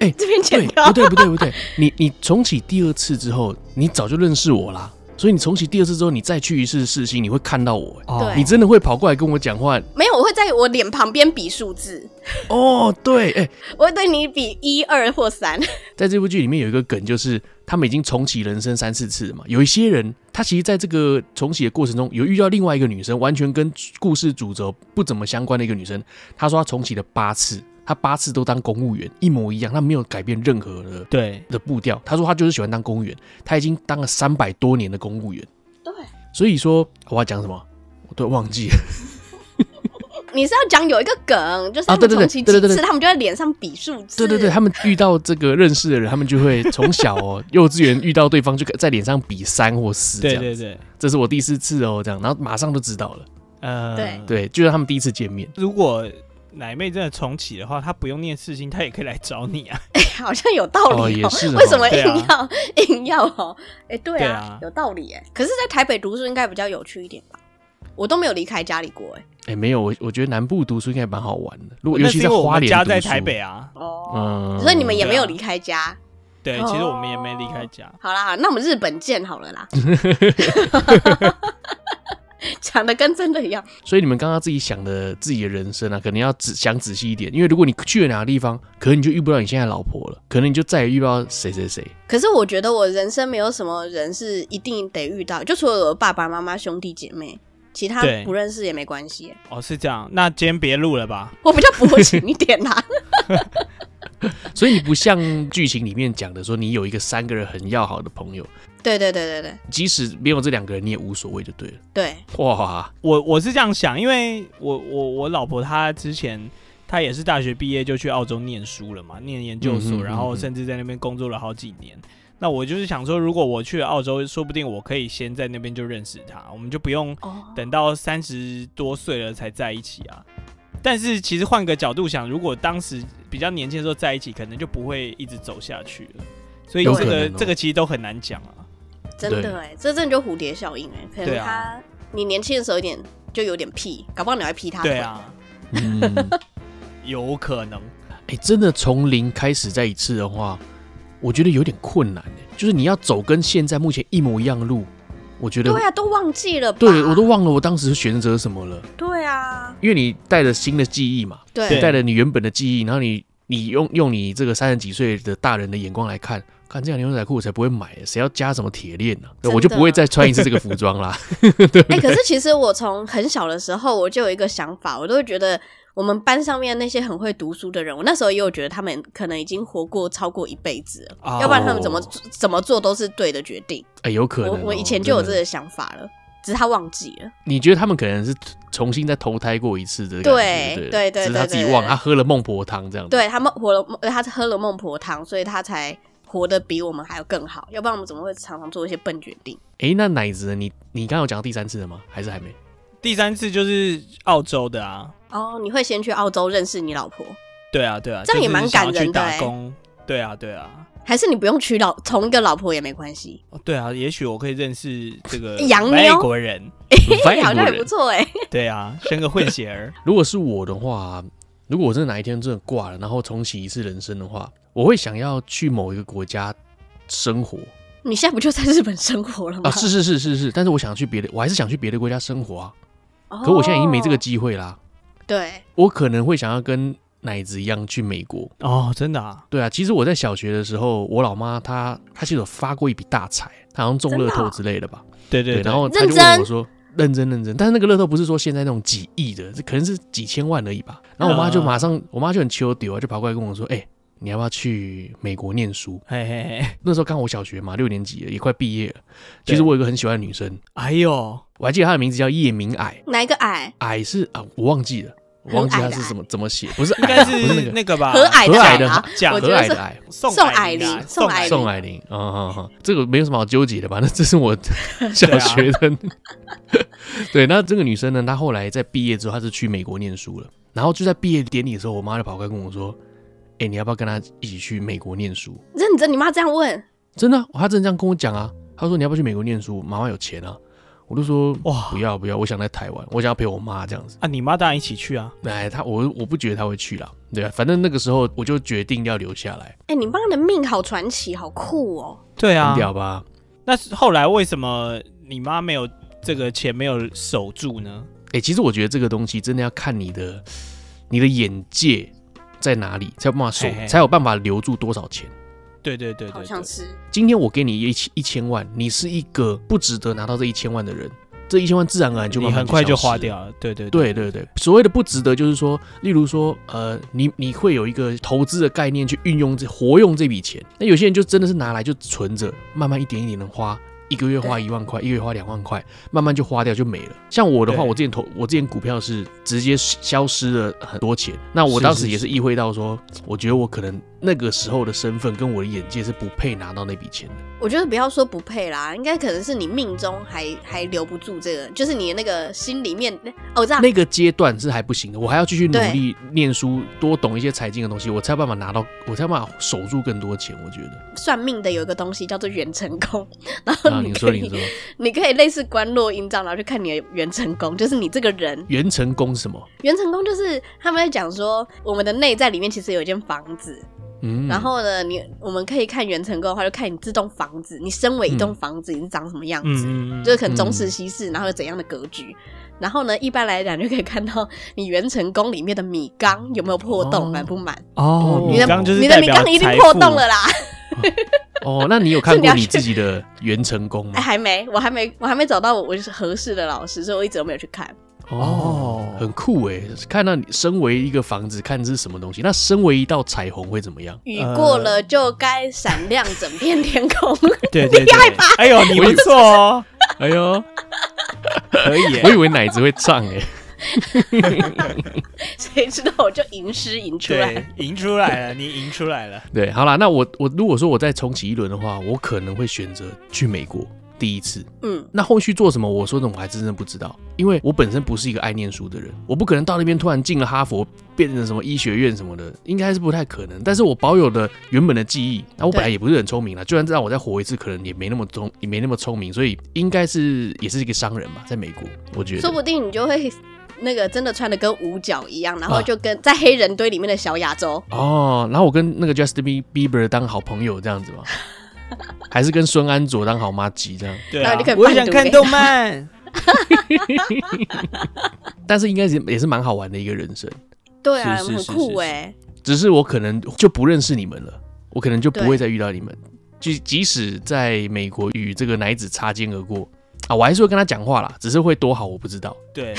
哎，这边剪掉。不对不对不对，你你重启第二次之后，你早就认识我啦。所以你重启第二次之后，你再去一次世新，你会看到我。对，你真的会跑过来跟我讲话？没有，我会在我脸旁边比数字。哦，对，哎，我会对你比一二或三。在这部剧里面有一个梗，就是他们已经重启人生三四次了嘛。有一些人，他其实在这个重启的过程中，有遇到另外一个女生，完全跟故事主轴不怎么相关的一个女生。他说他重启了八次。他八次都当公务员，一模一样，他没有改变任何的对的步调。他说他就是喜欢当公务员，他已经当了三百多年的公务员。对，所以说我要讲什么，我都忘记了。(laughs) 你是要讲有一个梗，就是啊，对对对对对对，他们就在脸上比数字。对对对，他们遇到这个认识的人，他们就会从小哦，幼稚园遇到对方就在脸上比三或四 (laughs) 这样子。对对对，这是我第四次哦，这样，然后马上就知道了。呃，对对，就像他们第一次见面。如果奶妹真的重启的话，她不用念四星，她也可以来找你啊。(laughs) 哎、欸，好像有道理、喔。哦，也是。为什么硬要、啊、硬要哦？哎、欸，对啊，对啊有道理哎。可是，在台北读书应该比较有趣一点吧？我都没有离开家里过哎。哎、欸，没有，我我觉得南部读书应该蛮好玩的。如果尤其在花莲，家在台北啊。哦。嗯。所以你们也没有离开家。对，其实我们也没离开家。哦、好啦，那我们日本见好了啦。(laughs) (laughs) 讲的跟真的一样，所以你们刚刚自己想的自己的人生啊，可能要仔想仔细一点，因为如果你去了哪个地方，可能你就遇不到你现在老婆了，可能你就再也遇不到谁谁谁。可是我觉得我人生没有什么人是一定得遇到，就除了我的爸爸妈妈、兄弟姐妹，其他不认识也没关系。哦，是这样，那今天别录了吧，我比较薄情一点啦。(laughs) 所以你不像剧情里面讲的说，你有一个三个人很要好的朋友。对对对对对，即使没有这两个人，你也无所谓就对了。对，哇，我我是这样想，因为我我我老婆她之前她也是大学毕业就去澳洲念书了嘛，念研究所，嗯哼嗯哼，然后甚至在那边工作了好几年。那我就是想说，如果我去了澳洲，说不定我可以先在那边就认识他，我们就不用等到三十多岁了才在一起啊。但是其实换个角度想，如果当时比较年轻的时候在一起，可能就不会一直走下去了。所以这个、哦、这个其实都很难讲啊。真的哎，这真的就蝴蝶效应哎，可能他、啊、你年轻的时候有点就有点屁，搞不好你会劈他。对啊，嗯，(laughs) 有可能。哎、欸，真的从零开始再一次的话，我觉得有点困难哎。就是你要走跟现在目前一模一样的路，我觉得对啊，都忘记了，对我都忘了我当时选择什么了。对啊，因为你带着新的记忆嘛，对，带着你原本的记忆，然后你你用用你这个三十几岁的大人的眼光来看。看这样牛仔裤我才不会买，谁要加什么铁链呢？我就不会再穿一次这个服装啦。对，(laughs) (laughs) 哎、欸，可是其实我从很小的时候我就有一个想法，我都会觉得我们班上面那些很会读书的人，我那时候也有觉得他们可能已经活过超过一辈子了，哦、要不然他们怎么怎么做都是对的决定。哎、欸，有可能、哦我，我以前就有这个想法了，只是他忘记了。你觉得他们可能是重新再投胎过一次的？对对对对，只是他自己忘，他喝了孟婆汤这样子。对他孟活了，他喝了孟婆汤，所以他才。活得比我们还要更好，要不然我们怎么会常常做一些笨决定？哎、欸，那奶子，你你刚刚有讲到第三次了吗？还是还没？第三次就是澳洲的啊。哦，你会先去澳洲认识你老婆？对啊，对啊，这样也蛮感人的、欸。打工，对啊，对啊。还是你不用娶老同一个老婆也没关系？哦，对啊，也许我可以认识这个洋外国人，(laughs) 好像也不错哎。(laughs) 对啊，生个混血儿。(laughs) 如果是我的话。如果我真的哪一天真的挂了，然后重启一次人生的话，我会想要去某一个国家生活。你现在不就在日本生活了吗？啊，是是是是是，但是我想去别的，我还是想去别的国家生活啊。哦、可我现在已经没这个机会啦。对，我可能会想要跟奶子一样去美国。哦，真的啊？对啊，其实我在小学的时候，我老妈她她其实有发过一笔大财，她好像中乐透之类的吧？对，对对，然后她就问我说。认真认真，但是那个乐透不是说现在那种几亿的，这可能是几千万而已吧。然后我妈就马上，呃、我妈就很求丢啊，就跑过来跟我说：“哎、欸，你要不要去美国念书？”嘿嘿嘿，那时候刚好我小学嘛，六年级了，也快毕业了。其实我有一个很喜欢的女生，哎呦，我还记得她的名字叫叶明矮，哪一个矮？矮是啊，我忘记了。我忘记他是怎么怎么写，不是，应该是那个吧？和蔼的蔼，和蔼的蔼，宋霭龄，宋霭龄，宋霭龄，啊哈哈，这个没有什么好纠结的吧？那这是我小学的，(laughs) 对。那这个女生呢，她后来在毕业之后，她是去美国念书了。然后就在毕业典礼的时候，我妈就跑过来跟我说：“哎，你要不要跟她一起去美国念书？”认真，你妈这样问？真的，她真的这样跟我讲啊。她说：“你要不要去美国念书？妈妈有钱啊。”我就说哇，不要不要，我想在台湾，我想要陪我妈这样子啊。你妈当然一起去啊。哎，她我我不觉得她会去啦，对啊，反正那个时候我就决定要留下来。哎，你妈的命好传奇，好酷哦。对啊，很屌吧？那后来为什么你妈没有这个钱没有守住呢？哎，其实我觉得这个东西真的要看你的你的眼界在哪里，才有办法守，嘿嘿才有办法留住多少钱。对对对，对，好像是。今天我给你一千一千万，你是一个不值得拿到这一千万的人，这一千万自然而然就慢慢就你很快就花掉了。对对对对对对，所谓的不值得，就是说，例如说，呃，你你会有一个投资的概念去运用这活用这笔钱，那有些人就真的是拿来就存着，慢慢一点一点的花。一个月花一万块，一个月花两万块，慢慢就花掉就没了。像我的话，我之前投我之前股票是直接消失了很多钱。那我当时也是意会到说，我觉得我可能那个时候的身份跟我的眼界是不配拿到那笔钱的。我觉得不要说不配啦，应该可能是你命中还还留不住这个，就是你的那个心里面，哦，我知道那个阶段是还不行的，我还要继续努力念书，多懂一些财经的东西，我才有办法拿到，我才有办法守住更多钱。我觉得算命的有一个东西叫做远成功，然后。你说，你说，(laughs) 你可以类似观落阴帐，然后去看你的元成功，就是你这个人。元成功什么？元成功就是他们在讲说，我们的内在里面其实有一间房子，嗯，然后呢，你我们可以看元成功的话，就看你这栋房子，你身为一栋房子，你是长什么样子，嗯、就是可能中式、西式，然后有怎样的格局。嗯、然后呢，一般来讲就可以看到你元成功里面的米缸有没有破洞，满不满？哦，你的就是你的米缸一定破洞了啦。哦，(laughs) (laughs) 那你有看过你自己的原成功吗？哎，(laughs) 还没，我还没，我还没找到我我是合适的老师，所以我一直都没有去看。哦，很酷哎！看到你身为一个房子，看这是什么东西？那身为一道彩虹会怎么样？雨过了就该闪亮整片天空。(laughs) 对对对，哎呦，你不错哦！哎呦，可以，我以为奶子会唱哎。(laughs) 谁知道我就吟诗吟出来，吟出来了，你吟出来了。(laughs) 对，好啦，那我我如果说我再重启一轮的话，我可能会选择去美国第一次。嗯，那后续做什么？我说的我还真的不知道，因为我本身不是一个爱念书的人，我不可能到那边突然进了哈佛，变成什么医学院什么的，应该是不太可能。但是我保有的原本的记忆，那我本来也不是很聪明啦，就算让我再活一次，可能也没那么聪，也没那么聪明，所以应该是也是一个商人吧，在美国，我觉得说不定你就会。那个真的穿的跟五角一样，然后就跟在黑人堆里面的小亚洲哦，然后我跟那个 Justin Bieber 当好朋友这样子吗？(laughs) 还是跟孙安佐当好妈吉这样？对啊，我想看动漫。(laughs) 但是应该是也是蛮好玩的一个人生。对啊，很酷哎。只是我可能就不认识你们了，我可能就不会再遇到你们。就即使在美国与这个奶子擦肩而过啊，我还是会跟他讲话啦，只是会多好我不知道。对。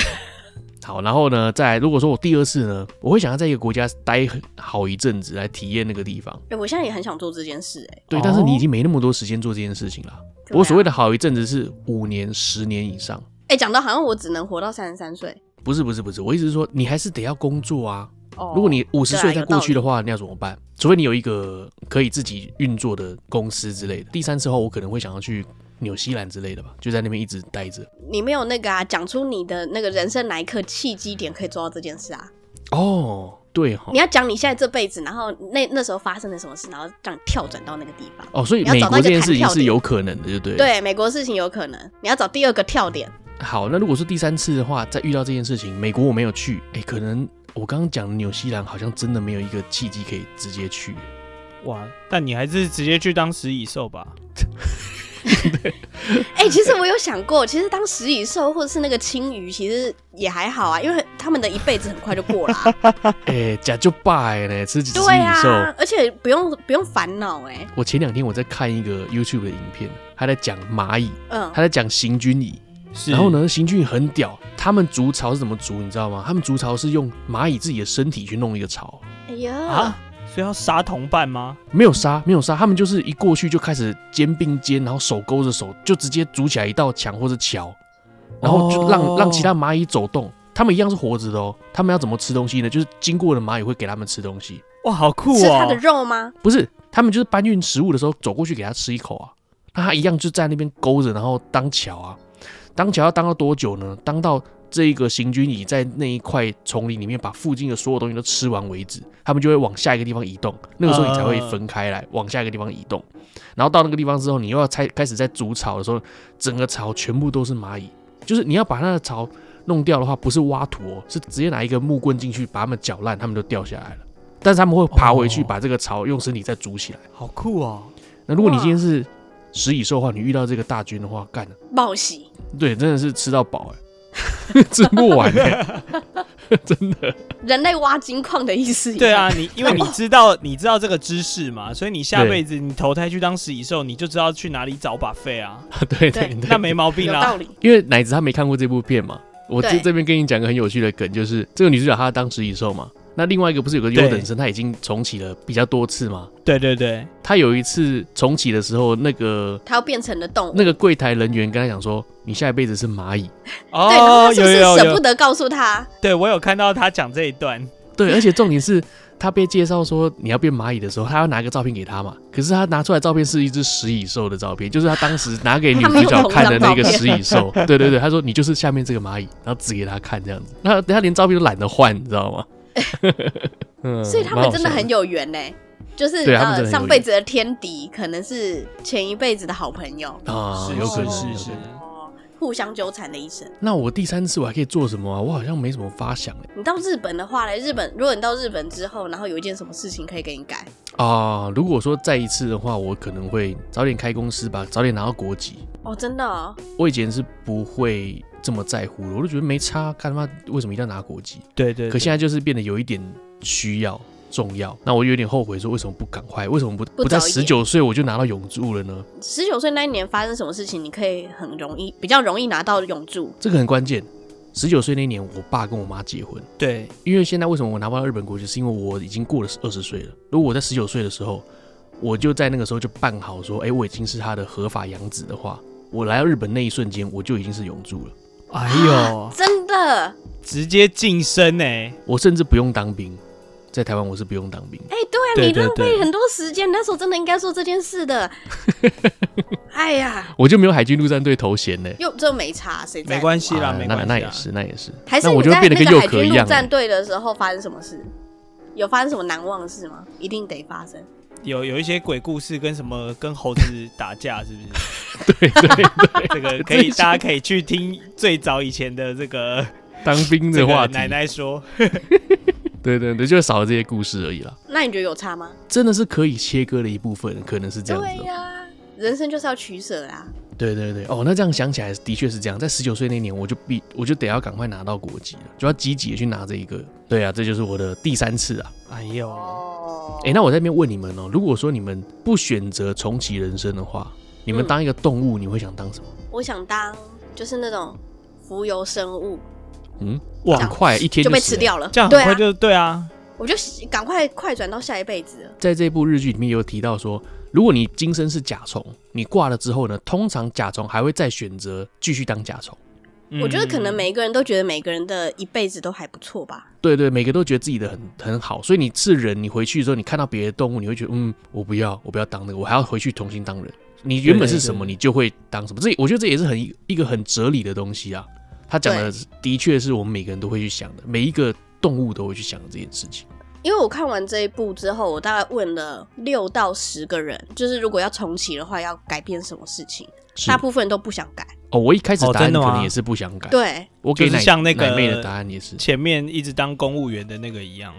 好，然后呢，再如果说我第二次呢，我会想要在一个国家待好一阵子来体验那个地方。哎、欸，我现在也很想做这件事、欸，哎。对，但是你已经没那么多时间做这件事情了。我所谓的好一阵子是五年、十年以上。哎、欸，讲到好像我只能活到三十三岁。不是不是不是，我意思是说，你还是得要工作啊。哦。如果你五十岁再过去的话，你要怎么办？除非你有一个可以自己运作的公司之类的。第三次后，我可能会想要去。纽西兰之类的吧，就在那边一直待着。你没有那个啊，讲出你的那个人生哪一刻契机点可以做到这件事啊？哦，对哈。你要讲你现在这辈子，然后那那时候发生了什么事，然后让你跳转到那个地方。哦，所以美国这件事情是有可能的，就对。对，美国事情有可能。你要找第二个跳点。好，那如果是第三次的话，再遇到这件事情，美国我没有去，哎、欸，可能我刚刚讲的纽西兰好像真的没有一个契机可以直接去。哇，但你还是直接去当食蚁兽吧。(laughs) (laughs) 对，(laughs) 哎、欸，其实我有想过，其实当食蚁兽或者是那个青鱼，其实也还好啊，因为他们的一辈子很快就过了、啊。(laughs) 哎、欸，假就败呢，吃食蚁兽，对啊，而且不用不用烦恼哎。我前两天我在看一个 YouTube 的影片，他在讲蚂蚁，嗯，他在讲行军蚁，然后呢，行军蚁很屌，他们筑巢是怎么筑，你知道吗？他们筑巢是用蚂蚁自己的身体去弄一个巢。哎呀。啊所以要杀同伴吗？没有杀，没有杀，他们就是一过去就开始肩并肩，然后手勾着手，就直接组起来一道墙或者桥，然后就让、哦、让其他蚂蚁走动。他们一样是活着的哦。他们要怎么吃东西呢？就是经过的蚂蚁会给他们吃东西。哇，好酷啊、哦！吃它的肉吗？不是，他们就是搬运食物的时候走过去给它吃一口啊。那它一样就在那边勾着，然后当桥啊。当桥要当到多久呢？当到。这一个行军蚁在那一块丛林里面把附近的所有东西都吃完为止，他们就会往下一个地方移动。那个时候你才会分开来往下一个地方移动。然后到那个地方之后，你又要开开始在筑巢的时候，整个巢全部都是蚂蚁。就是你要把那个巢弄掉的话，不是挖土哦，是直接拿一个木棍进去把它们搅烂，它们就掉下来了。但是他们会爬回去把这个巢用身体再筑起来。好酷哦！那如果你今天是食蚁兽的话，你遇到这个大军的话，干了冒喜。对，真的是吃到饱哎。(laughs) 吃不完的，(laughs) 真的。人类挖金矿的意思。对啊，你因为你知道你知道这个知识嘛，(laughs) 所以你下辈子你投胎去当食蚁兽，你就知道去哪里找 buffet 啊。对对，那没毛病啊。因为奶子他没看过这部片嘛，我这这边跟你讲个很有趣的梗，就是这个女主角她当食蚁兽嘛。那另外一个不是有个优等生，他已经重启了比较多次吗？对对对，他有一次重启的时候，那个他要变成了动物，那个柜台人员跟他讲说：“你下一辈子是蚂蚁。”哦，对，然后他是不是舍不得告诉他？对，我有看到他讲这一段。对，而且重点是他被介绍说你要变蚂蚁的时候，他要拿一个照片给他嘛。可是他拿出来照片是一只食蚁兽的照片，就是他当时拿给女主角看的那个 (laughs) 食蚁兽。对对对，他说你就是下面这个蚂蚁，然后指给他看这样子。那他连照片都懒得换，你知道吗？(laughs) 所以他们真的很有缘呢，就是呃上辈子的天敌，可能是前一辈子的好朋友啊，有可能是是互相纠缠的一生。那我第三次我还可以做什么啊？我好像没什么发想哎。你到日本的话呢？日本如果你到日本之后，然后有一件什么事情可以给你改啊？如果说再一次的话，我可能会早点开公司吧，早点拿到国籍。哦，真的？我以前是不会。这么在乎了，我都觉得没差。看他妈为什么一定要拿国籍？对，对对。可现在就是变得有一点需要重要。那我有点后悔，说为什么不赶快？为什么不不在十九岁我就拿到永住了呢？十九岁那一年发生什么事情，你可以很容易比较容易拿到永住？这个很关键。十九岁那年，我爸跟我妈结婚。对，因为现在为什么我拿不到日本国籍，是因为我已经过了二十岁了。如果我在十九岁的时候，我就在那个时候就办好说，哎，我已经是他的合法养子的话，我来到日本那一瞬间，我就已经是永住了。哎呦，真的，直接晋升哎！我甚至不用当兵，在台湾我是不用当兵。哎，对啊，你浪费很多时间，那时候真的应该做这件事的。(laughs) 哎呀，我就没有海军陆战队头衔呢，又这没差，谁没关系啦，没关系，那也是，那也是。还是我就变得跟幼可一样。陆战队的时候发生什么事？有发生什么难忘的事吗？一定得发生。有有一些鬼故事，跟什么跟猴子打架，(laughs) 是不是？对对对，这个可以，大家可以去听最早以前的这个 (laughs) 当兵的话奶奶说，(laughs) 对对对，就少了这些故事而已啦。那你觉得有差吗？真的是可以切割的一部分，可能是这样子。对呀、啊，人生就是要取舍啊。对对对，哦，那这样想起来，的确是这样。在十九岁那年，我就必我就得要赶快拿到国籍了，就要积极的去拿这一个。对啊，这就是我的第三次啊。哎呦。哎、欸，那我在那边问你们哦、喔，如果说你们不选择重启人生的话，你们当一个动物，你会想当什么？我想当就是那种浮游生物。嗯，哇，很快一天就，就被吃掉了，这样很快就对啊。我就赶快快转到下一辈子。在这部日剧里面有提到说，如果你今生是甲虫，你挂了之后呢，通常甲虫还会再选择继续当甲虫。我觉得可能每一个人都觉得每个人的一辈子都还不错吧。对对，每个都觉得自己的很很好，所以你是人，你回去的时候，你看到别的动物，你会觉得，嗯，我不要，我不要当那个，我还要回去重新当人。你原本是什么，你就会当什么。这我觉得这也是很一个很哲理的东西啊。他讲的的确是我们每个人都会去想的，每一个动物都会去想的这件事情。因为我看完这一部之后，我大概问了六到十个人，就是如果要重启的话，要改变什么事情，大部分都不想改。哦，我一开始答案可能也是不想改。对，我给就是像那个奶妹的答案也是前面一直当公务员的那个一样。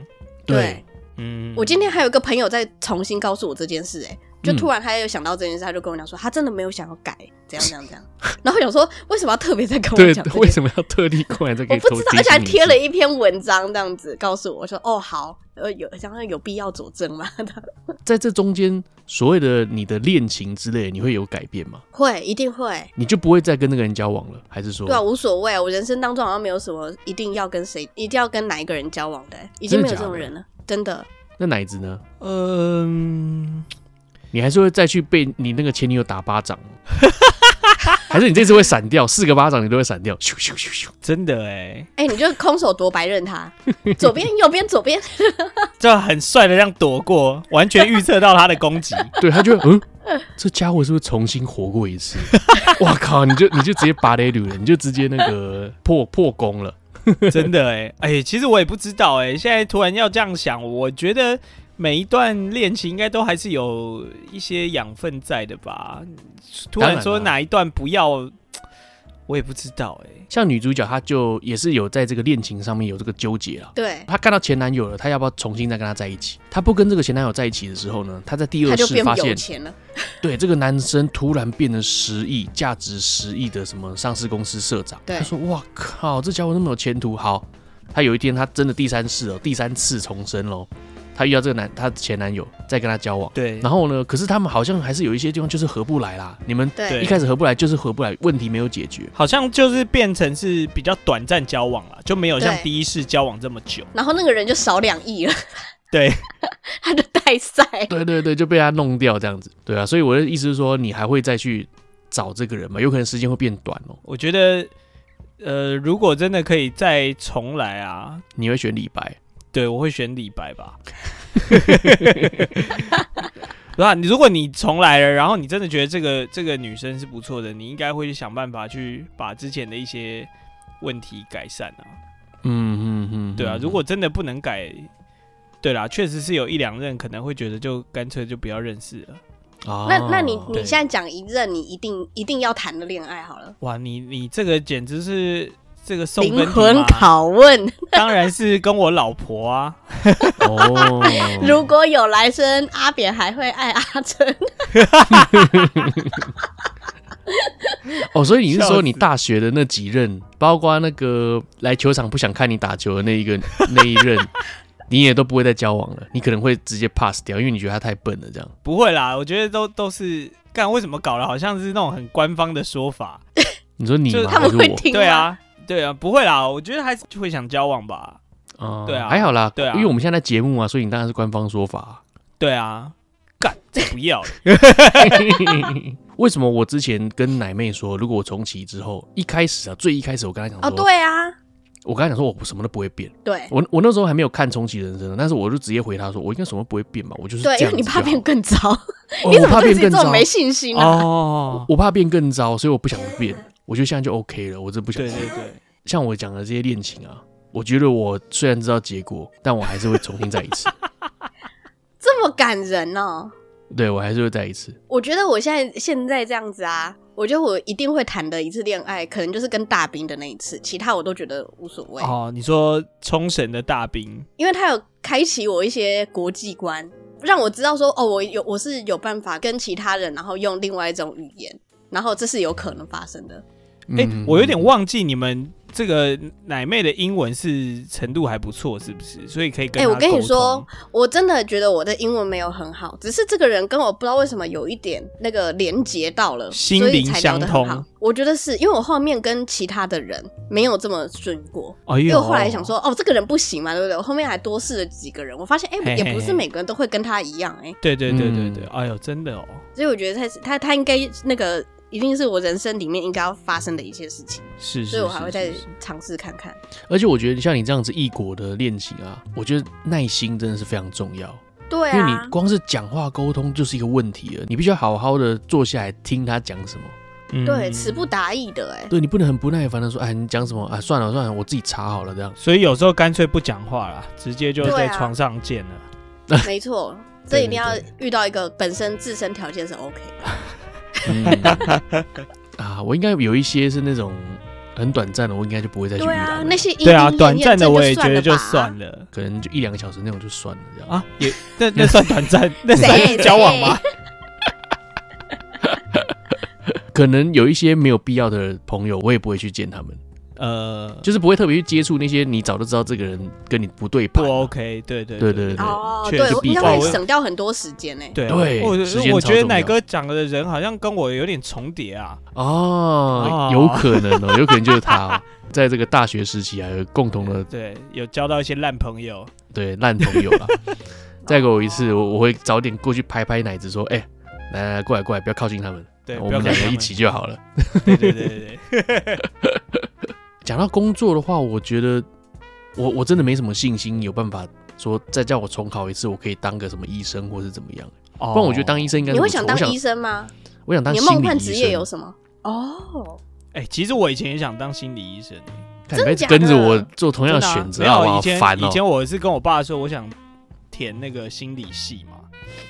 对，嗯，我今天还有一个朋友在重新告诉我这件事，哎，就突然他又想到这件事，他就跟我讲说，他真的没有想要改，怎样怎样怎样。(laughs) 然后我想说，为什么要特别在跟我讲？对，为什么要特地过来这个？我不知道，而且还贴了一篇文章，这样子告诉我说，哦，好，呃，有想想有必要佐证吗？(laughs) 在这中间，所谓的你的恋情之类，你会有改变吗？会，一定会。你就不会再跟那个人交往了，还是说？对啊，无所谓。我人生当中好像没有什么一定要跟谁，一定要跟哪一个人交往的，已经没有这种人了，真的。那奶子呢？嗯，你还是会再去被你那个前女友打巴掌，(laughs) 还是你这次会闪掉四个巴掌，你都会闪掉？咻咻咻咻！真的哎，哎，你就空手夺白刃他，左边右边左边，(laughs) 就很帅的这样躲过，完全预测到他的攻击。(laughs) 对，他就嗯，这家伙是不是重新活过一次？哇靠！你就你就直接拔雷女了，你就直接那个破破功了。真的哎哎，其实我也不知道哎，现在突然要这样想，我觉得每一段恋情应该都还是有一些养分在的吧。突然说哪一段不要。(tsk) 我也不知道哎、欸，像女主角，她就也是有在这个恋情上面有这个纠结了。对，她看到前男友了，她要不要重新再跟他在一起？她不跟这个前男友在一起的时候呢，她在第二世发现，对，这个男生突然变成十亿、价值十亿的什么上市公司社长。她说：“哇靠，这家伙那么有前途。”好，她有一天她真的第三世哦，第三次重生喽。她遇到这个男，她前男友在跟她交往，对，然后呢，可是他们好像还是有一些地方就是合不来啦。你们对一开始合不来就是合不来，问题没有解决，好像就是变成是比较短暂交往了，就没有像第一次交往这么久。然后那个人就少两亿了，(laughs) 对，(laughs) 他就带赛，对对对，就被他弄掉这样子，对啊，所以我的意思是说，你还会再去找这个人吗？有可能时间会变短哦。我觉得，呃，如果真的可以再重来啊，你会选李白？对，我会选李白吧。(laughs) 不是，你如果你重来了，然后你真的觉得这个这个女生是不错的，你应该会去想办法去把之前的一些问题改善啊。嗯嗯嗯，对啊，如果真的不能改，对啦，确实是有一两任可能会觉得就干脆就不要认识了。哦，那那你你现在讲一任你一定一定要谈的恋爱好了。哇，你你这个简直是。这个灵魂拷问，当然是跟我老婆啊。哦，(laughs) 如果有来生，阿扁还会爱阿珍。(laughs) 哦，所以你是说你大学的那几任，包括那个来球场不想看你打球的那一个 (laughs) 那一任，你也都不会再交往了？你可能会直接 pass 掉，因为你觉得他太笨了，这样？不会啦，我觉得都都是干，为什么搞得好像是那种很官方的说法？你说你吗？他们会听？对啊。对啊，不会啦，我觉得还是会想交往吧。哦、嗯，对啊，还好啦，对啊，因为我们现在在节目啊，所以你当然是官方说法。对啊，干，这不要。为什么我之前跟奶妹说，如果我重启之后，一开始啊，最一开始我跟她讲说，哦，对啊，我跟她讲说，我什么都不会变。对，我我那时候还没有看重启人生，但是我就直接回她说，我应该什么不会变吧，我就是。对，因为你怕变更糟，哦、你怎么对自己这么，没信心啊？哦，我怕变更糟，所以我不想变。我觉得现在就 OK 了，我真不想。对对对。像我讲的这些恋情啊，我觉得我虽然知道结果，但我还是会重新再一次。(laughs) 这么感人哦！对，我还是会再一次。我觉得我现在现在这样子啊，我觉得我一定会谈的一次恋爱，可能就是跟大兵的那一次，其他我都觉得无所谓。哦，你说冲绳的大兵，因为他有开启我一些国际观，让我知道说，哦，我有我是有办法跟其他人，然后用另外一种语言，然后这是有可能发生的。哎、欸，我有点忘记你们这个奶妹的英文是程度还不错，是不是？所以可以跟。哎、欸，我跟你说，我真的觉得我的英文没有很好，只是这个人跟我不知道为什么有一点那个连接到了，心灵相通。我觉得是因为我后面跟其他的人没有这么顺过，哎，因为我后来想说，哦，这个人不行嘛，对不对？我后面还多试了几个人，我发现，哎、欸，也不是每个人都会跟他一样、欸，哎，对对对对对，哎呦，真的哦。所以我觉得他他他应该那个。一定是我人生里面应该要发生的一些事情，是，是，所以我还会再尝试看看。而且我觉得像你这样子异国的恋情啊，我觉得耐心真的是非常重要。对啊，因为你光是讲话沟通就是一个问题了，你必须要好好的坐下来听他讲什么。嗯，对，词不达意的哎。对，你不能很不耐烦的说，哎，你讲什么？啊，算了算了，我自己查好了这样。所以有时候干脆不讲话了，直接就在床上见了。啊、没错，(laughs) 这一定要遇到一个本身自身条件是 OK 的。(laughs) 嗯。啊，我应该有一些是那种很短暂的，我应该就不会再去遇到。对啊，那些对啊，短暂的我也觉得就算了，可能就一两个小时那种就算了，这样。啊，也那那算短暂，(laughs) 那算 (laughs) 交往吗？可能有一些没有必要的朋友，我也不会去见他们。呃，就是不会特别去接触那些你早就知道这个人跟你不对盘，不 OK，对对对对对，哦，对，应该会省掉很多时间呢。对对，我我觉得奶哥讲的人好像跟我有点重叠啊。哦，有可能哦，(laughs) 有可能就是他，在这个大学时期啊有共同的，对，有交到一些烂朋友，对，烂朋友啊。(laughs) 再给我一次，我我会早点过去拍拍奶子，说，哎，来来来，过来过来，不要靠近他们，对，我们两个一起就好了。对对对对对。(laughs) 讲到工作的话，我觉得我我真的没什么信心，有办法说再叫我重考一次，我可以当个什么医生或是怎么样。哦，不然我觉得当医生应该你会想当医生吗？我想当。你梦幻职业有什么？哦，哎，其实我以前也想当心理医生，真的跟着我做同样的选择啊？以前以前我是跟我爸说，我想填那个心理系嘛，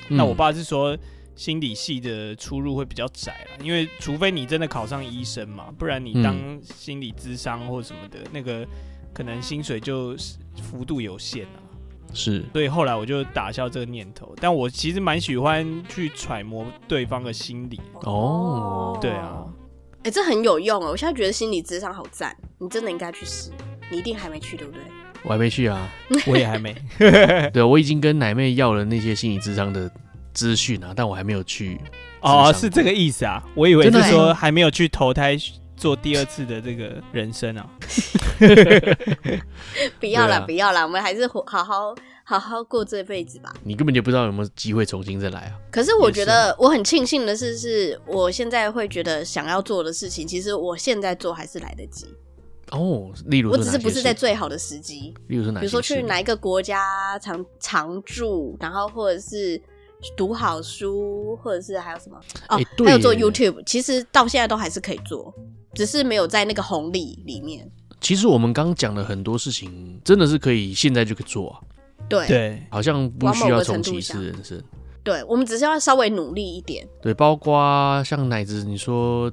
那我爸是说。心理系的出入会比较窄啊，因为除非你真的考上医生嘛，不然你当心理咨商或什么的，嗯、那个可能薪水就幅度有限啊。是，所以后来我就打消这个念头。但我其实蛮喜欢去揣摩对方的心理。哦，对啊，哎、欸，这很有用哦。我现在觉得心理智商好赞，你真的应该去试。你一定还没去，对不对？我还没去啊，(laughs) 我也还没。对，我已经跟奶妹要了那些心理智商的。资讯啊，但我还没有去哦，是这个意思啊，我以为是说还没有去投胎做第二次的这个人生啊。(laughs) 不要了，不要了，我们还是好好好好过这辈子吧。你根本就不知道有没有机会重新再来啊。可是我觉得我很庆幸的是，是我现在会觉得想要做的事情，其实我现在做还是来得及。哦，例如我只是不是在最好的时机，例如说哪？比如说去哪一个国家常常住，然后或者是。读好书，或者是还有什么哦？欸、还有做 YouTube，其实到现在都还是可以做，只是没有在那个红利里面。其实我们刚讲的很多事情，真的是可以现在就可以做啊。对对，好像不需要重启一次人生。对，我们只是要稍微努力一点。对，包括像奶子，你说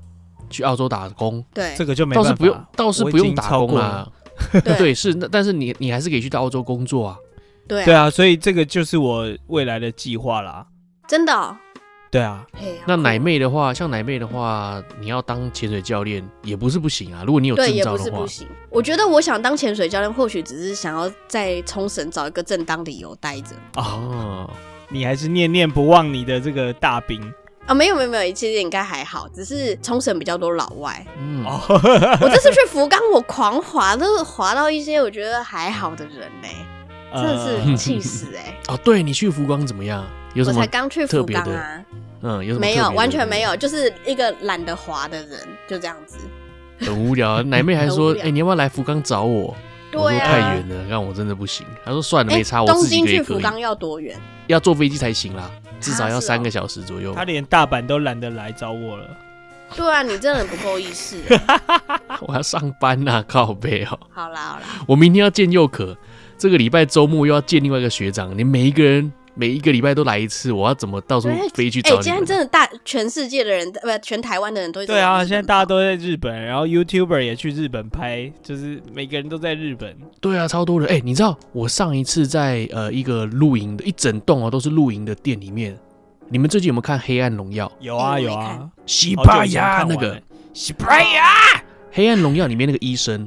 去澳洲打工，对，这个就没办法，倒是不用，倒是不用打工啊。对，(laughs) 对，是，但是你你还是可以去到澳洲工作啊。对啊，对啊，所以这个就是我未来的计划啦。真的、哦？对啊。那奶妹的话，像奶妹的话，你要当潜水教练也不是不行啊。如果你有证照的话，对，也不是不行。我觉得我想当潜水教练，或许只是想要在冲绳找一个正当理由待着。哦，你还是念念不忘你的这个大兵啊？没有没有没有，其实应该还好，只是冲绳比较多老外。嗯，我这次去福冈，我狂滑，都是滑到一些我觉得还好的人呢。真的是气死哎、欸！哦，对，你去福冈怎么样？有什么？我才刚去福冈啊。嗯，有什么？没有，完全没有，就是一个懒得滑的人，就这样子。很无聊。(laughs) 奶妹还说：“哎、欸，你要不要来福冈找我？”对啊。我说太远了，让我真的不行。他说：“算了，没差，欸、我自己可以。”东京去福冈要多远？要坐飞机才行啦，至少要三个小时左右。他连大阪都懒得来找我了。对啊，你真的不够意思。(laughs) 我要上班呐，靠背哦。好啦好啦，我明天要见佑可。这个礼拜周末又要见另外一个学长，你每一个人每一个礼拜都来一次，我要怎么到处飞去找你？哎、欸，今天真的大全世界的人，不，全台湾的人都对啊，现在大家都在日本，然后 YouTuber 也去日本拍，就是每个人都在日本。对啊，超多人。哎、欸，你知道我上一次在呃一个露营的一整栋哦，都是露营的店里面，你们最近有没有看《黑暗荣耀》？有啊有啊，西班牙那个西班牙《黑暗荣耀》里面那个医生，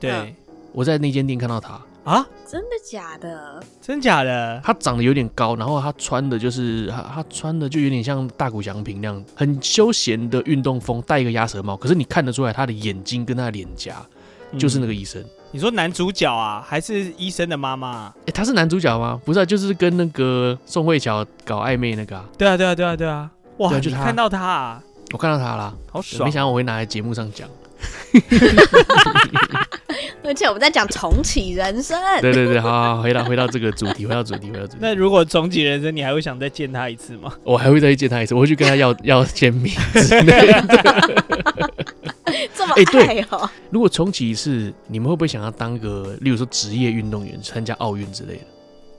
对，嗯、我在那间店看到他。啊，真的假的？真假的？他长得有点高，然后他穿的就是他他穿的就有点像大谷翔平那样，很休闲的运动风，戴一个鸭舌帽。可是你看得出来，他的眼睛跟他的脸颊就是那个医生。嗯。你说男主角啊，还是医生的妈妈？哎、欸，他是男主角吗？不是、啊，就是跟那个宋慧乔搞暧昧那个、啊。对啊，对啊，对啊，对啊！哇，就看到他，啊，我看到他了，好爽！没想到我会拿来节目上讲。(laughs) (laughs) 而且我们在讲重启人生。对对对，好，好，好，回到回到这个主题，回到主题，回到主题。那如果重启人生，你还会想再见他一次吗？我还会再见他一次，我会去跟他要要签名。(laughs) 这么爱哦、欸！如果重启一次，你们会不会想要当个，例如说职业运动员，参加奥运之类的？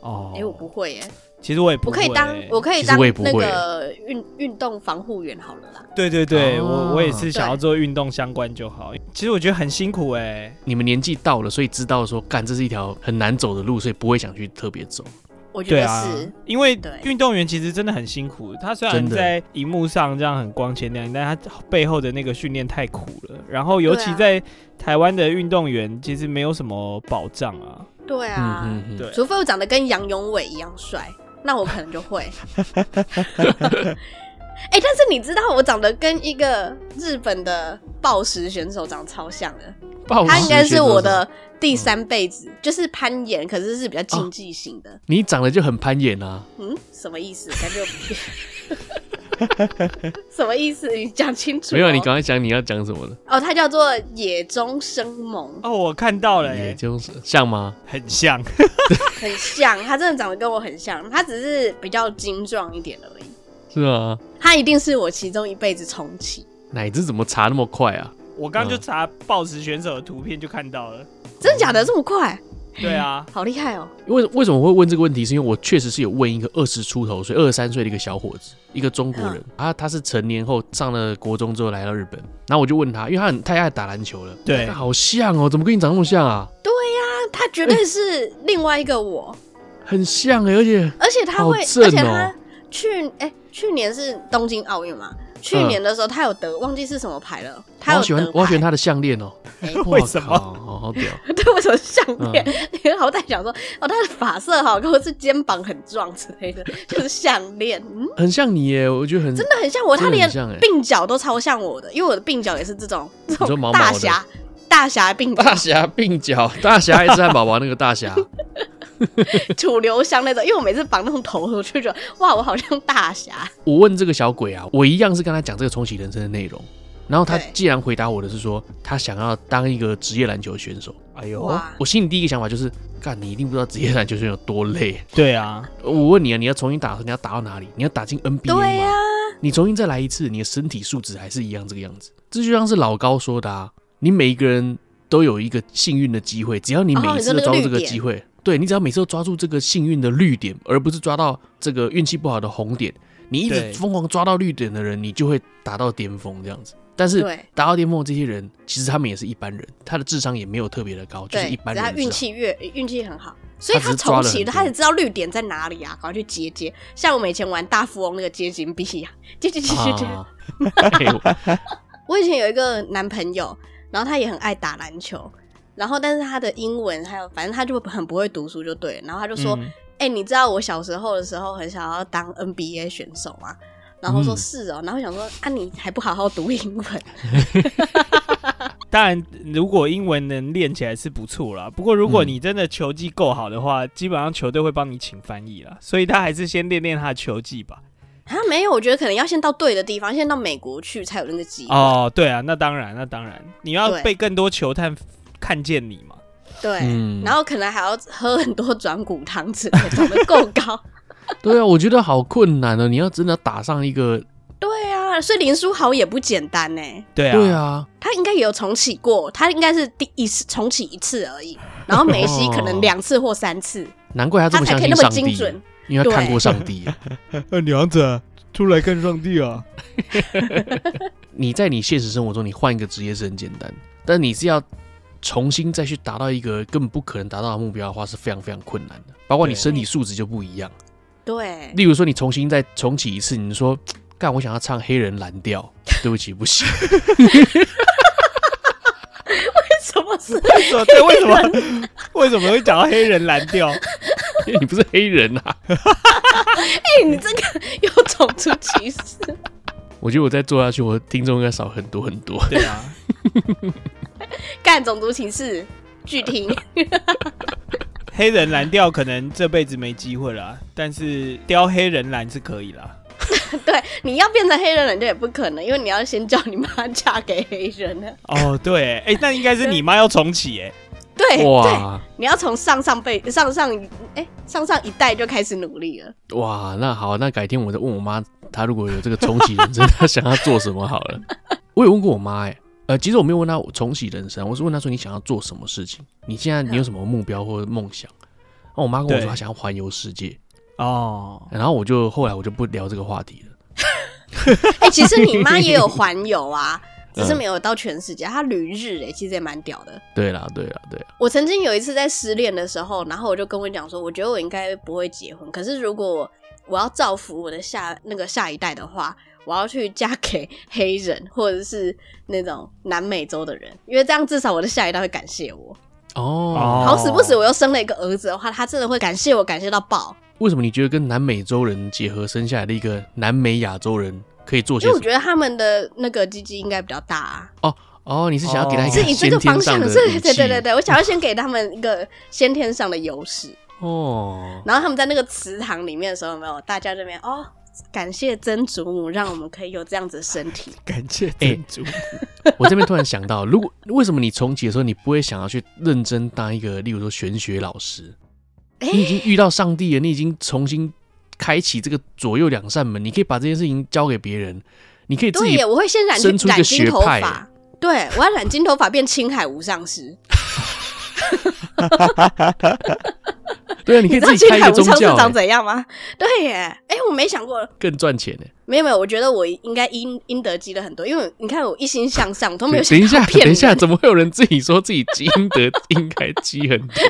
哦，哎，我不会耶。其实我也不会，我可以当，我可以当那个运运动防护员好了啦。对对对，哦、我我也是想要做运动相关就好。其实我觉得很辛苦哎、欸。你们年纪到了，所以知道说，干这是一条很难走的路，所以不会想去特别走。我觉得是，啊、因为运动员其实真的很辛苦。他虽然在荧幕上这样很光鲜亮丽，但他背后的那个训练太苦了。然后尤其在台湾的运动员，其实没有什么保障啊。对啊，对，除非我长得跟杨永伟一样帅。那我可能就会，哎、欸，但是你知道我长得跟一个日本的暴食选手长得超像的，他应该是我的第三辈子，嗯、就是攀岩，可是是比较竞技型的。你长得就很攀岩啊？嗯，什么意思？感觉 (laughs) 什么意思？你讲清楚、喔。没有，你刚才讲你要讲什么的？哦，他叫做野中生萌。哦，我看到了，野中生像吗？很像，(laughs) 很像。他真的长得跟我很像，他只是比较精壮一点而已。是啊，他一定是我其中一辈子重启。奶子怎么查那么快啊？我刚就查暴食选手的图片就看到了。真的假的这么快？对啊，(laughs) 好厉害哦！为为什么我会问这个问题？是因为我确实是有问一个二十出头岁、二十三岁的一个小伙子，一个中国人啊，他是成年后上了国中之后来到日本，然后我就问他，因为他很太爱打篮球了，对，好像哦，怎么跟你长那么像啊？对呀，他绝对是另外一个我，(laughs) 很像哎，而且而且他会，而且他去哎，去年是东京奥运嘛。去年的时候，他有得忘记是什么牌了。他有喜欢，我喜欢他的项链哦。(laughs) 为什么？好好屌。(laughs) 对，为什么项链？你好歹想说，哦，他的发色好，或是肩膀很壮之类的，就是项链。嗯，很像你耶，我觉得很真的很像我。他连鬓角都超像我的，因为我的鬓角也是这种这种大侠大侠鬓角。大侠鬓角，大侠爱吃汉堡包那个大侠。(laughs) (laughs) 楚留香那种，因为我每次绑那种头，我就觉得哇，我好像大侠。我问这个小鬼啊，我一样是跟他讲这个重启人生的内容，然后他既然回答我的是说他想要当一个职业篮球选手，哎呦，我心里第一个想法就是，干，你一定不知道职业篮球选手有多累。对啊，我问你啊，你要重新打，你要打到哪里？你要打进 NBA 吗？对啊，你重新再来一次，你的身体素质还是一样这个样子。这就像是老高说的啊，你每一个人都有一个幸运的机会，只要你每一次都抓住这个机会。对，你只要每次都抓住这个幸运的绿点，而不是抓到这个运气不好的红点，你一直疯狂抓到绿点的人，你就会达到巅峰这样子。但是达到巅峰的这些人，其实他们也是一般人，他的智商也没有特别的高，就是一般人。他运气越运气很好，所以他重启的，他也知道绿点在哪里啊，赶快去接接。像我们以前玩大富翁那个接金币呀，接接接接接。(laughs) 我以前有一个男朋友，然后他也很爱打篮球。然后，但是他的英文还有，反正他就 (laughs) 很不会读书，就对了。然后他就说：“哎、嗯欸，你知道我小时候的时候很想要当 NBA 选手吗？”然后说是哦。然后想说：“啊，你还不好好读英文？” (laughs) 当然，如果英文能练起来是不错啦。不过，如果你真的球技够好的话，嗯、基本上球队会帮你请翻译啦。所以他还是先练练他的球技吧。啊，没有，我觉得可能要先到对的地方，先到美国去才有那个机会。哦，对啊，那当然，那当然，你要被更多球探。看见你嘛？对，嗯、然后可能还要喝很多转骨汤之类的，长得够高。(laughs) 对啊，我觉得好困难哦。你要真的打上一个，对啊，所以林书豪也不简单呢。对啊，对啊，他应该也有重启过，他应该是第一次重启一次而已。然后梅西可能两次或三次，难怪他这么相信上帝，因为他看过上帝。(laughs) 娘子，出来看上帝啊！(laughs) 你在你现实生活中，你换一个职业是很简单，但你是要。重新再去达到一个根本不可能达到的目标的话，是非常非常困难的。包括你身体素质就不一样。对。例如说，你重新再重启一次，你说，干，我想要唱黑人蓝调，(laughs) 对不起，不行。为什么是？为什么？对，为什么？为什么会讲到黑人蓝调？因为你不是黑人啊！哎，你这个又种族歧视。我觉得我再做下去，我的听众应该少很多很多。对啊。(laughs) 干种族歧视，拒听。(laughs) 黑人蓝调可能这辈子没机会了，但是雕黑人蓝是可以啦。(laughs) 对，你要变成黑人蓝就也不可能，因为你要先叫你妈嫁给黑人呢。哦，对，哎、欸，那应该是你妈要重启，哎，对，哇，你要从上上辈、上上哎、欸、上上一代就开始努力了。哇，那好，那改天我再问我妈，她如果有这个重启人生，她想要做什么好了。我有问过我妈，哎。呃，其实我没有问他我重启人生，我是问他说，你想要做什么事情？你现在你有什么目标或者梦想？那我妈跟我说她想要环游世界。哦，然后我就后来我就不聊这个话题了。(laughs) 哎、欸，其实你妈也有环游啊，(laughs) 只是没有到全世界。她旅日哎、欸，其实也蛮屌的。对啦，对啦，对啦。我曾经有一次在失恋的时候，然后我就跟我讲说，我觉得我应该不会结婚，可是如果我要造福我的下那个下一代的话，我要去嫁给黑人或者是那种南美洲的人，因为这样至少我的下一代会感谢我。哦，好死不死我又生了一个儿子的话，他真的会感谢我，感谢到爆。为什么你觉得跟南美洲人结合生下来的一个南美亚洲人可以做些？因为我觉得他们的那个鸡鸡应该比较大啊。哦哦，你是想要给他一个是以这个方向的？对对对对对，我想要先给他们一个先天上的优势哦。然后他们在那个祠堂里面的时候，有没有大家这边哦，感谢曾祖母，让我们可以有这样子的身体。感谢曾祖母。欸、(laughs) 我这边突然想到，如果为什么你重启的时候，你不会想要去认真当一个，例如说玄学老师？你已经遇到上帝了，你已经重新开启这个左右两扇门，你可以把这件事情交给别人，你可以自己对，我会先染染金头发，对，我要染金头发变青海无上师。(laughs) (laughs) 对啊，你可以自己开一个宗教，长怎样吗？(laughs) 对耶，哎，我没想过更赚钱呢。没有没有，我觉得我应该阴阴德积了很多，因为你看我一心向上，都没有想等一下，等一下，怎么会有人自己说自己积阴德应该积很多？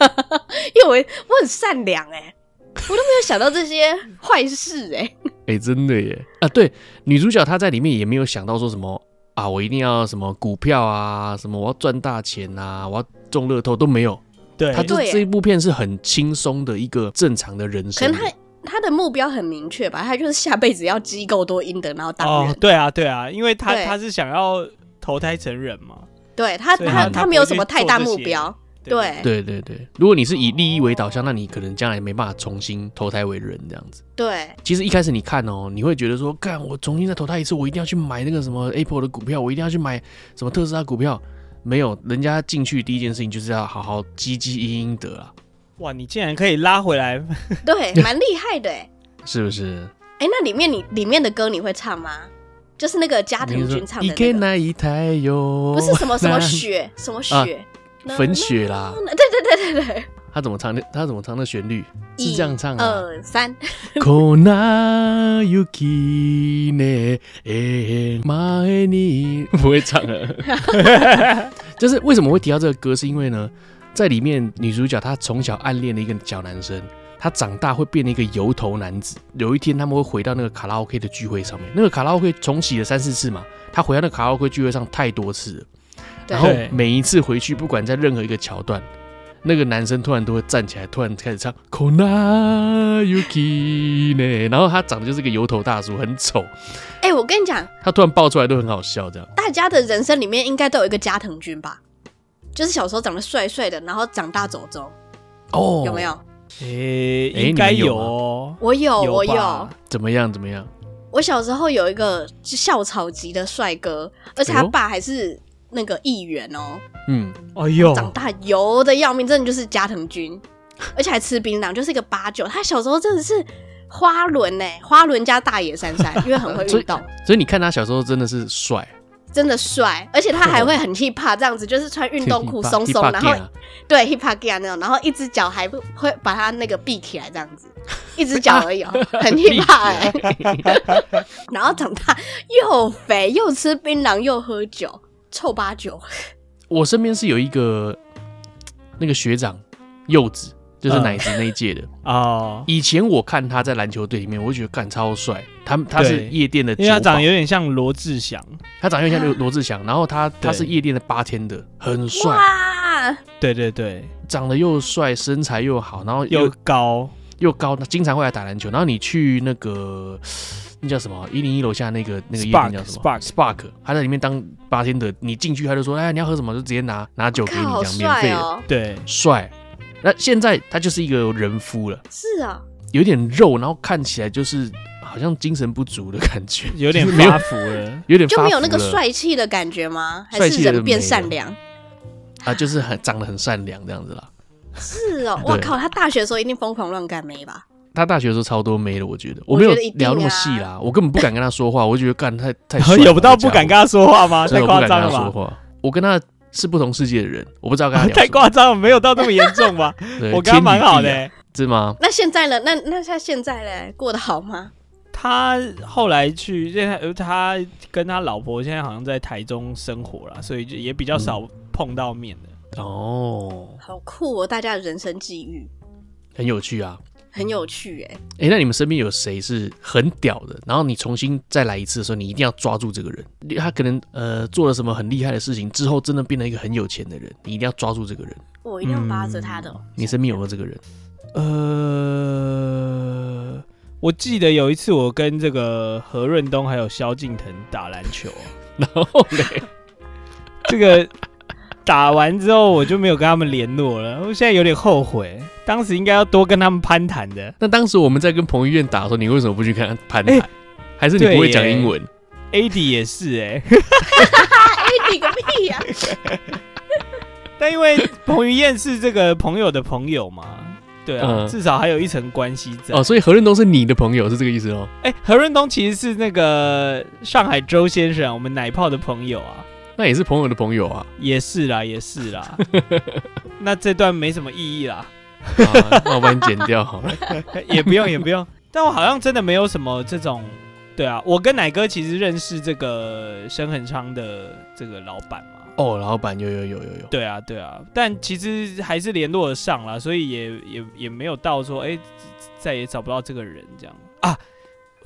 (laughs) 因为我我很善良哎，我都没有想到这些坏事哎。哎，真的耶啊！对，女主角她在里面也没有想到说什么啊，我一定要什么股票啊，什么我要赚大钱啊，我要中乐透都没有。对，他就这一部片是很轻松的一个正常的人生。可能他他的目标很明确吧，他就是下辈子要积够多阴德，然后当人。哦，对啊，对啊，因为他他是想要投胎成人嘛。对他，他他，他没有什么太大目标。对对对对，如果你是以利益为导向，那你可能将来没办法重新投胎为人这样子。对，其实一开始你看哦，你会觉得说，干我重新再投胎一次，我一定要去买那个什么 Apple 的股票，我一定要去买什么特斯拉股票。没有，人家进去第一件事情就是要好好积积阴阴德啊。哇，你竟然可以拉回来，对，蛮厉害的哎，是不是？哎，那里面你里面的歌你会唱吗？就是那个加藤君唱的那个，不是什么什么雪什么雪。粉雪啦，对对对对对，他怎么唱的？他怎么唱的旋律是这样唱啊。二三。(laughs) (laughs) 不会唱了。(laughs) 就是为什么会提到这个歌？是因为呢，在里面女主角她从小暗恋的一个小男生，他长大会变成一个油头男子。有一天他们会回到那个卡拉 OK 的聚会上面，那个卡拉 OK 重启了三四次嘛，他回到那个卡拉 OK 聚会上太多次了。然后每一次回去，不管在任何一个桥段，那个男生突然都会站起来，突然开始唱《Kona Yuki》呢。然后他长得就是个油头大叔，很丑。哎、欸，我跟你讲，他突然爆出来都很好笑，这样。大家的人生里面应该都有一个加藤君吧？就是小时候长得帅帅的，然后长大走钟。哦，有没有？哎、欸，应该有哦。我有，我有。怎么样？怎么样？我小时候有一个校草级的帅哥，而且他爸还是。那个议员哦，嗯，哎呦，长大油的要命，真的就是加藤君，(laughs) 而且还吃槟榔，就是一个八九。他小时候真的是花轮呢，花轮加大野珊珊，(laughs) 因为很会运动所。所以你看他小时候真的是帅，真的帅，而且他还会很 hip hop 这样子，就是穿运动裤 (laughs) 松松，然后对 hip hop gear 那种，然后一只脚还会把他那个闭起来这样子，一只脚而已哦，很 hip hop 哎。然后长大又肥又吃槟榔又喝酒。臭八九，我身边是有一个那个学长柚子，就是奶子那一届的 (laughs) 哦。以前我看他在篮球队里面，我就觉得干超帅。他他是夜店的，因为他长得有点像罗志祥，他长得有点像罗 (laughs) 罗志祥。然后他他是夜店的八天的，很帅。对对对，长得又帅，身材又好，然后又高又高，他经常会来打篮球。然后你去那个。那叫什么？一零一楼下那个那个夜店叫什么？Spark，Spark，他在里面当八天的。你进去他就说：“哎，你要喝什么？就直接拿拿酒给你，这样免费的。”对，帅。那现在他就是一个人夫了。是啊，有点肉，然后看起来就是好像精神不足的感觉，有点 (laughs) 发福了，有点就没有那个帅气的感觉吗？还是人变善良？啊，就是很长得很善良这样子啦。是哦，我靠，他大学的时候一定疯狂乱干没吧？他大学的时候超多妹的，我觉得我没有聊那么细啦，我根本不敢跟他说话，(laughs) 我觉得干太太帅，(laughs) 有不到不敢跟他说话吗？太夸张了吧？我跟他是不同世界的人，我不知道跟他聊。(laughs) 太夸张了，没有到那么严重吧？我跟他蛮好的。是吗？那现在呢？那那他现在嘞，过得好吗？他后来去，现在他跟他老婆现在好像在台中生活了，所以就也比较少碰到面的。嗯、哦，好酷哦！大家的人生际遇很有趣啊，很有趣哎、欸。哎、欸，那你们身边有谁是很屌的？然后你重新再来一次的时候，你一定要抓住这个人。他可能呃做了什么很厉害的事情之后，真的变成一个很有钱的人，你一定要抓住这个人。我一定要扒着他的、哦嗯。你身边有没有这个人？呃，我记得有一次我跟这个何润东还有萧敬腾打篮球，(laughs) 然后嘞，这个打完之后我就没有跟他们联络了，我现在有点后悔，当时应该要多跟他们攀谈的。那当时我们在跟彭于晏打的时候，你为什么不去跟他攀谈？欸、还是你不会讲英文？AD 也是哎、欸、，AD 个屁呀、啊！但因为彭于晏是这个朋友的朋友嘛。对啊，嗯、至少还有一层关系在哦，所以何润东是你的朋友，是这个意思哦。哎、欸，何润东其实是那个上海周先生，我们奶泡的朋友啊。那也是朋友的朋友啊。也是啦，也是啦。(laughs) 那这段没什么意义啦。啊、那我帮你剪掉好了。(laughs) 也不用，也不用。但我好像真的没有什么这种。对啊，我跟奶哥其实认识这个生恒昌的这个老板嘛。哦，老板有有有有有，对啊对啊，但其实还是联络得上了，所以也也也没有到说，哎、欸，再也找不到这个人这样啊。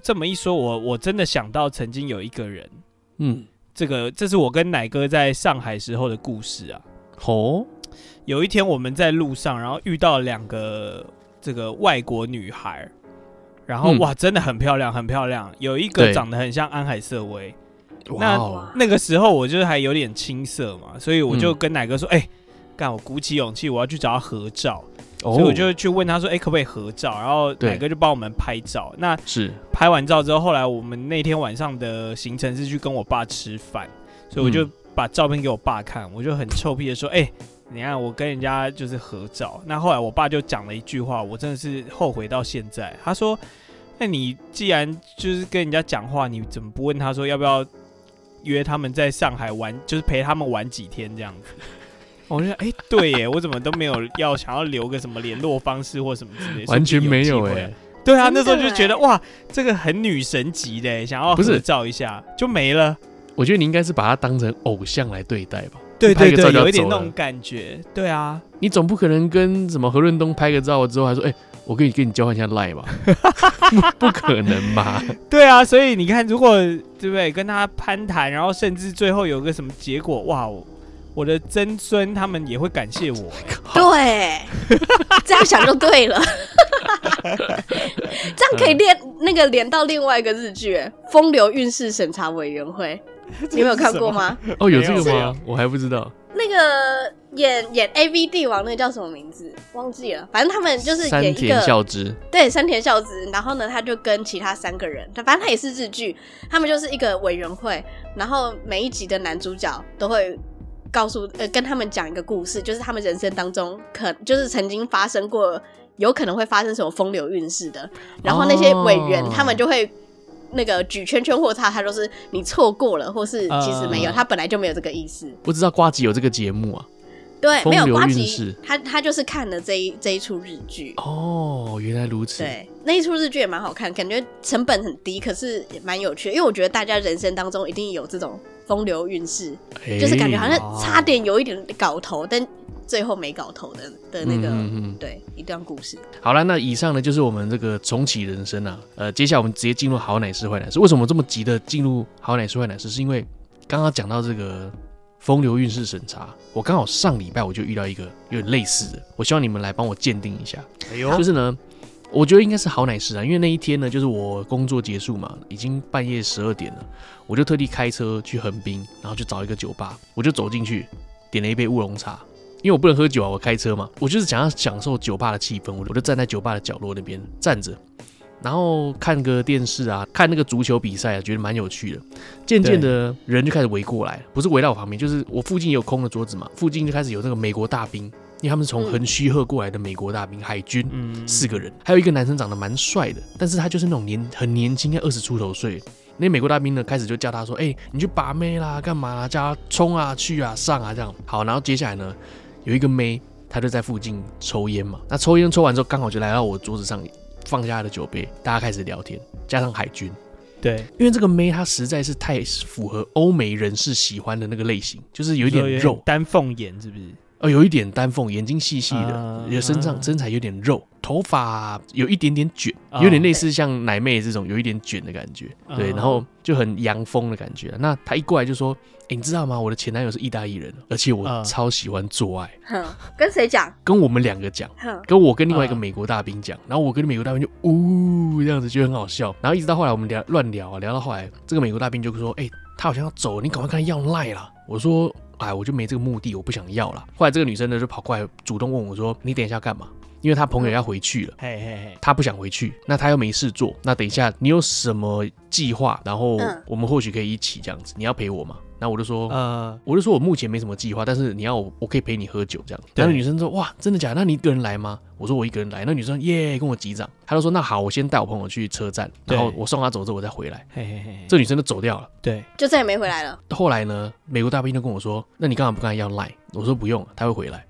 这么一说，我我真的想到曾经有一个人，嗯，这个这是我跟奶哥在上海时候的故事啊。哦，有一天我们在路上，然后遇到两个这个外国女孩，然后、嗯、哇，真的很漂亮，很漂亮，有一个长得很像安海瑟薇。那.那个时候我就是还有点青涩嘛，所以我就跟奶哥说：“哎、嗯，干、欸，我鼓起勇气，我要去找他合照。Oh. 所以我就去问他说：‘哎、欸，可不可以合照？’然后奶哥就帮我们拍照。那是拍完照之后，后来我们那天晚上的行程是去跟我爸吃饭，所以我就把照片给我爸看，我就很臭屁的说：‘哎、欸，你看我跟人家就是合照。’那后来我爸就讲了一句话，我真的是后悔到现在。他说：‘那你既然就是跟人家讲话，你怎么不问他说要不要？’约他们在上海玩，就是陪他们玩几天这样子。我就说，哎、欸，对耶，我怎么都没有要想要留个什么联络方式或什么之类的，完全没有哎。(laughs) 对啊，那时候就觉得哇，这个很女神级的，想要合照一下就没了。我觉得你应该是把他当成偶像来对待吧。对对对，有一点那种感觉。对啊，你总不可能跟什么何润东拍个照之后还说，哎、欸。我可以跟你交换一下赖吧？(laughs) 不可能吧？(laughs) 对啊，所以你看，如果对不对，跟他攀谈，然后甚至最后有个什么结果，哇，我的曾孙他们也会感谢我。(laughs) 对，这样想就对了。(laughs) 这样可以连那个连到另外一个日剧《风流韵事审查委员会》，(laughs) 你有没有看过吗？哦，有这个吗？我还不知道。那个演演 A V 帝王那个叫什么名字？忘记了。反正他们就是演一个山田孝之，对，山田孝之。然后呢，他就跟其他三个人，反正他也是日剧，他们就是一个委员会。然后每一集的男主角都会告诉呃，跟他们讲一个故事，就是他们人生当中可就是曾经发生过，有可能会发生什么风流韵事的。然后那些委员、哦、他们就会。那个举圈圈或叉，他都是你错过了，或是其实没有，呃、他本来就没有这个意思。不知道瓜吉有这个节目啊？对，没有瓜吉，他他就是看了这一这一出日剧。哦，原来如此。对，那一出日剧也蛮好看，感觉成本很低，可是也蛮有趣的。因为我觉得大家人生当中一定有这种风流韵事，欸、就是感觉好像差点有一点搞头，但。最后没搞头的的那个，嗯嗯对一段故事。好了，那以上呢就是我们这个重启人生啊。呃，接下来我们直接进入好奶师坏奶师。为什么这么急的进入好奶师坏奶师？是因为刚刚讲到这个风流韵事审查，我刚好上礼拜我就遇到一个有点类似的，我希望你们来帮我鉴定一下。哎呦，就是呢，我觉得应该是好奶师啊，因为那一天呢，就是我工作结束嘛，已经半夜十二点了，我就特地开车去横滨，然后去找一个酒吧，我就走进去，点了一杯乌龙茶。因为我不能喝酒啊，我开车嘛，我就是想要享受酒吧的气氛，我就站在酒吧的角落那边站着，然后看个电视啊，看那个足球比赛啊，觉得蛮有趣的。渐渐的人就开始围过来，不是围到我旁边，就是我附近有空的桌子嘛，附近就开始有那个美国大兵，因为他们是从横须贺过来的美国大兵，海军，嗯四个人，还有一个男生长得蛮帅的，但是他就是那种年很年轻，要二十出头岁。那美国大兵呢，开始就叫他说：“哎，你去把妹啦，干嘛啦？叫他冲啊，去啊，上啊，这样。”好，然后接下来呢？有一个妹她就在附近抽烟嘛。那抽烟抽完之后，刚好就来到我桌子上，放下他的酒杯，大家开始聊天，加上海军。对，因为这个妹她实在是太符合欧美人士喜欢的那个类型，就是有一点肉，丹凤眼是不是？哦，有一点丹凤，眼睛细细的，也、uh, 身上身材有点肉，头发有一点点卷，uh, 有点类似像奶妹这种有一点卷的感觉，uh, 对，然后就很洋风的感觉。那他一过来就说：“哎，你知道吗？我的前男友是意大利人，而且我超喜欢做爱。Uh, (laughs) 跟谁讲？跟我们两个讲，跟我跟另外一个美国大兵讲。然后我跟美国大兵就呜这样子，就很好笑。然后一直到后来我们聊乱聊啊，聊到后来，这个美国大兵就说：“哎，他好像要走，你赶快跟他要赖了。”我说。哎，我就没这个目的，我不想要了。后来这个女生呢就跑过来主动问我说：“你等一下干嘛？”因为她朋友要回去了，嘿嘿嘿，她不想回去，那她又没事做，那等一下你有什么计划？然后我们或许可以一起这样子，你要陪我吗？然后我就说，呃，我就说我目前没什么计划，但是你要我，我可以陪你喝酒这样。然后女生说，哇，真的假的？那你一个人来吗？我说我一个人来。那女生耶，跟我击掌。她就说，那好，我先带我朋友去车站，然后我送她走之后我再回来。嘿嘿嘿，这女生就走掉了，对，就再也没回来了。后来呢，美国大兵就跟我说，那你干嘛不跟他要赖？我说不用，他会回来。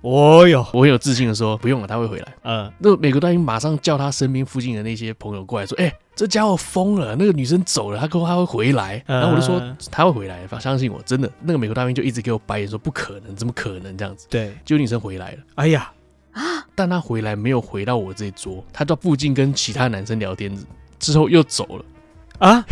哦哟，我很有自信的说，不用了，他会回来。嗯，那美国大兵马上叫他身边附近的那些朋友过来说，哎、欸，这家伙疯了，那个女生走了，他说他会回来。然后我就说他会回来，相信我，真的。那个美国大兵就一直给我白眼说不可能，怎么可能这样子？对，就女生回来了。哎呀啊！但他回来没有回到我这一桌，他到附近跟其他男生聊天之后又走了。啊？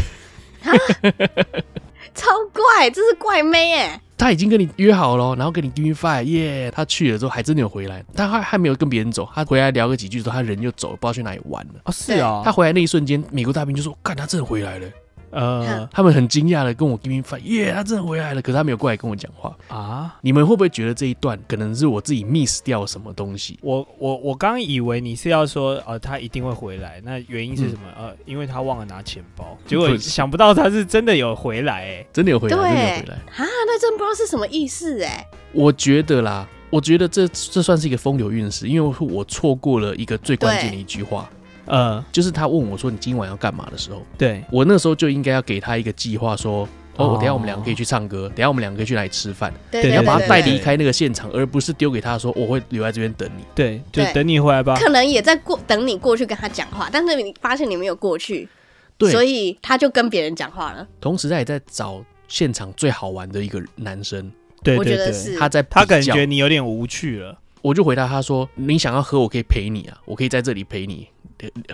(laughs) 超怪，这是怪妹哎！他已经跟你约好了，然后跟你 give me five，耶！他去了之后还真的有回来，他还还没有跟别人走，他回来聊个几句之后，他人就走了，不知道去哪里玩了。哦，是啊，他回来那一瞬间，美国大兵就说：“看他真的回来了。”呃，他们很惊讶的跟我 give me five，耶，他真的回来了。可是他没有过来跟我讲话啊。你们会不会觉得这一段可能是我自己 miss 掉什么东西？我我我刚以为你是要说，呃，他一定会回来，那原因是什么？嗯、呃，因为他忘了拿钱包。结果想不到他是真的有回来，哎，真的有回来，真的有回来啊！那真不知道是什么意思，哎。我觉得啦，我觉得这这算是一个风流韵事，因为我错过了一个最关键的一句话。呃，就是他问我说：“你今晚要干嘛？”的时候，对我那时候就应该要给他一个计划，说：“哦，等下我们两个可以去唱歌，等下我们两个可以去哪里吃饭。”对，你要把他带离开那个现场，而不是丢给他说：“我会留在这边等你。”对，就等你回来吧。可能也在过等你过去跟他讲话，但是你发现你没有过去，对，所以他就跟别人讲话了。同时，他也在找现场最好玩的一个男生。对，我觉得是他在，他感觉你有点无趣了。我就回答他说：“你想要喝，我可以陪你啊，我可以在这里陪你。”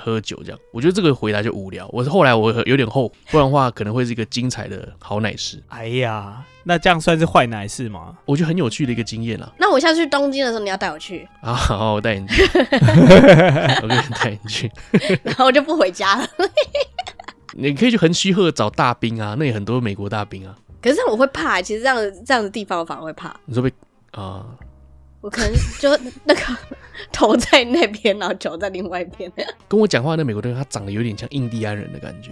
喝酒这样，我觉得这个回答就无聊。我是后来我有点后，不然的话可能会是一个精彩的好奶事。哎呀，那这样算是坏奶事吗？我觉得很有趣的一个经验啦。那我下次去东京的时候，你要带我去啊？好，我带你去，(laughs) 我给你带你去，然后我就不回家了。你可以去横须贺找大兵啊，那里很多美国大兵啊。可是我会怕，其实这样这样的地方我反而会怕。你说被啊？我可能就那个 (laughs) 头在那边，然后脚在另外一边。跟我讲话的那美国人，他长得有点像印第安人的感觉。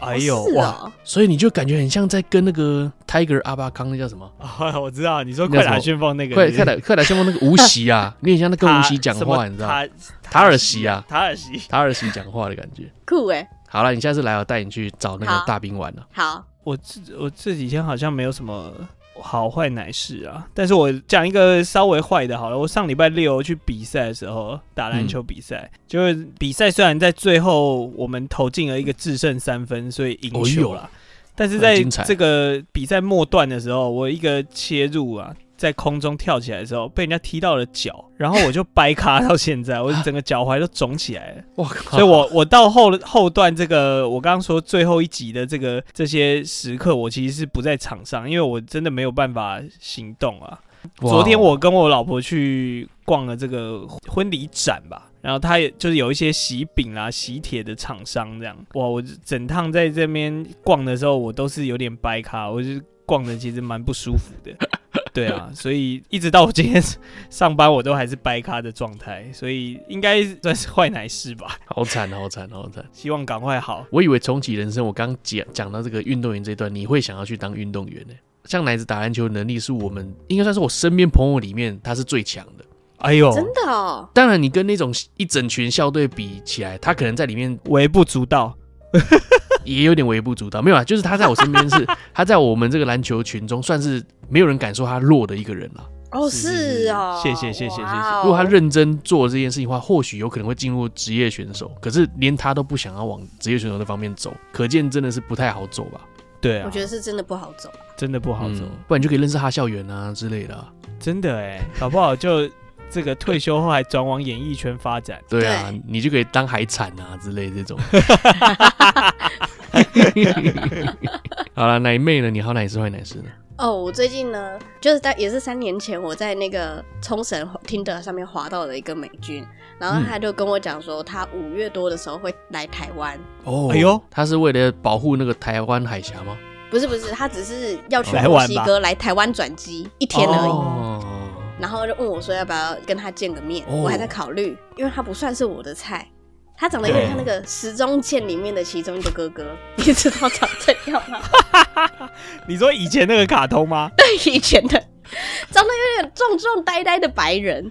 哎呦、哦、哇！所以你就感觉很像在跟那个 Tiger 阿巴康，那叫什么？啊，(laughs) 我知道，你说快打旋风那个，快快打快打旋风那个吴锡啊，(laughs) 你很像在跟吴锡讲话，你知道吗？塔尔西啊，塔尔西，塔尔西讲话的感觉，酷哎、欸！好了，你下次来我带你去找那个大兵玩了。好，我这我这几天好像没有什么。好坏乃是啊，但是我讲一个稍微坏的，好了。我上礼拜六去比赛的时候，打篮球比赛，嗯、就是比赛虽然在最后我们投进了一个制胜三分，所以赢球了，哦、但是在这个比赛末段的时候，我一个切入啊。在空中跳起来的时候，被人家踢到了脚，然后我就掰咖到现在，我整个脚踝都肿起来了。(laughs) 所以我我到后后段这个，我刚刚说最后一集的这个这些时刻，我其实是不在场上，因为我真的没有办法行动啊。昨天我跟我老婆去逛了这个婚礼展吧，然后他也就是有一些喜饼啊、喜帖的厂商这样。哇，我整趟在这边逛的时候，我都是有点掰咖，我就逛的其实蛮不舒服的。对啊，所以一直到我今天上班，我都还是掰咖的状态，所以应该算是坏奶事吧。好惨，好惨，好惨！希望赶快好。我以为重启人生，我刚讲讲到这个运动员这一段，你会想要去当运动员呢？像奶子打篮球能力是我们应该算是我身边朋友里面他是最强的。哎呦，真的哦！当然，你跟那种一整群校队比起来，他可能在里面微不足道。也有点微不足道，没有啊，就是他在我身边是，(laughs) 他在我们这个篮球群中算是没有人敢说他弱的一个人了。哦，是哦，谢谢谢谢谢谢。哦、如果他认真做这件事情的话，或许有可能会进入职业选手。可是连他都不想要往职业选手的方面走，可见真的是不太好走吧？对啊，我觉得是真的不好走，真的不好走。嗯、不然你就可以认识哈校园啊之类的、啊。真的哎，搞不好就这个退休后还转往演艺圈发展。对啊，对你就可以当海产啊之类的这种。(laughs) 好了，奶妹呢？你好奶师坏奶师呢？哦，我最近呢，就是在也是三年前，我在那个冲绳 Tinder 上面滑到了一个美军，然后他就跟我讲说，他五月多的时候会来台湾。哦，哎呦，他是为了保护那个台湾海峡吗？不是不是，他只是要去墨西哥来台湾转机一天而已。哦，然后就问我说要不要跟他见个面，哦，我还在考虑，因为他不算是我的菜。他长得有点像那个《时钟剑》里面的其中一个哥哥，(laughs) 你知道长这样吗？(laughs) 你说以前那个卡通吗？(laughs) 对，以前的，长得有点壮壮呆呆的白人。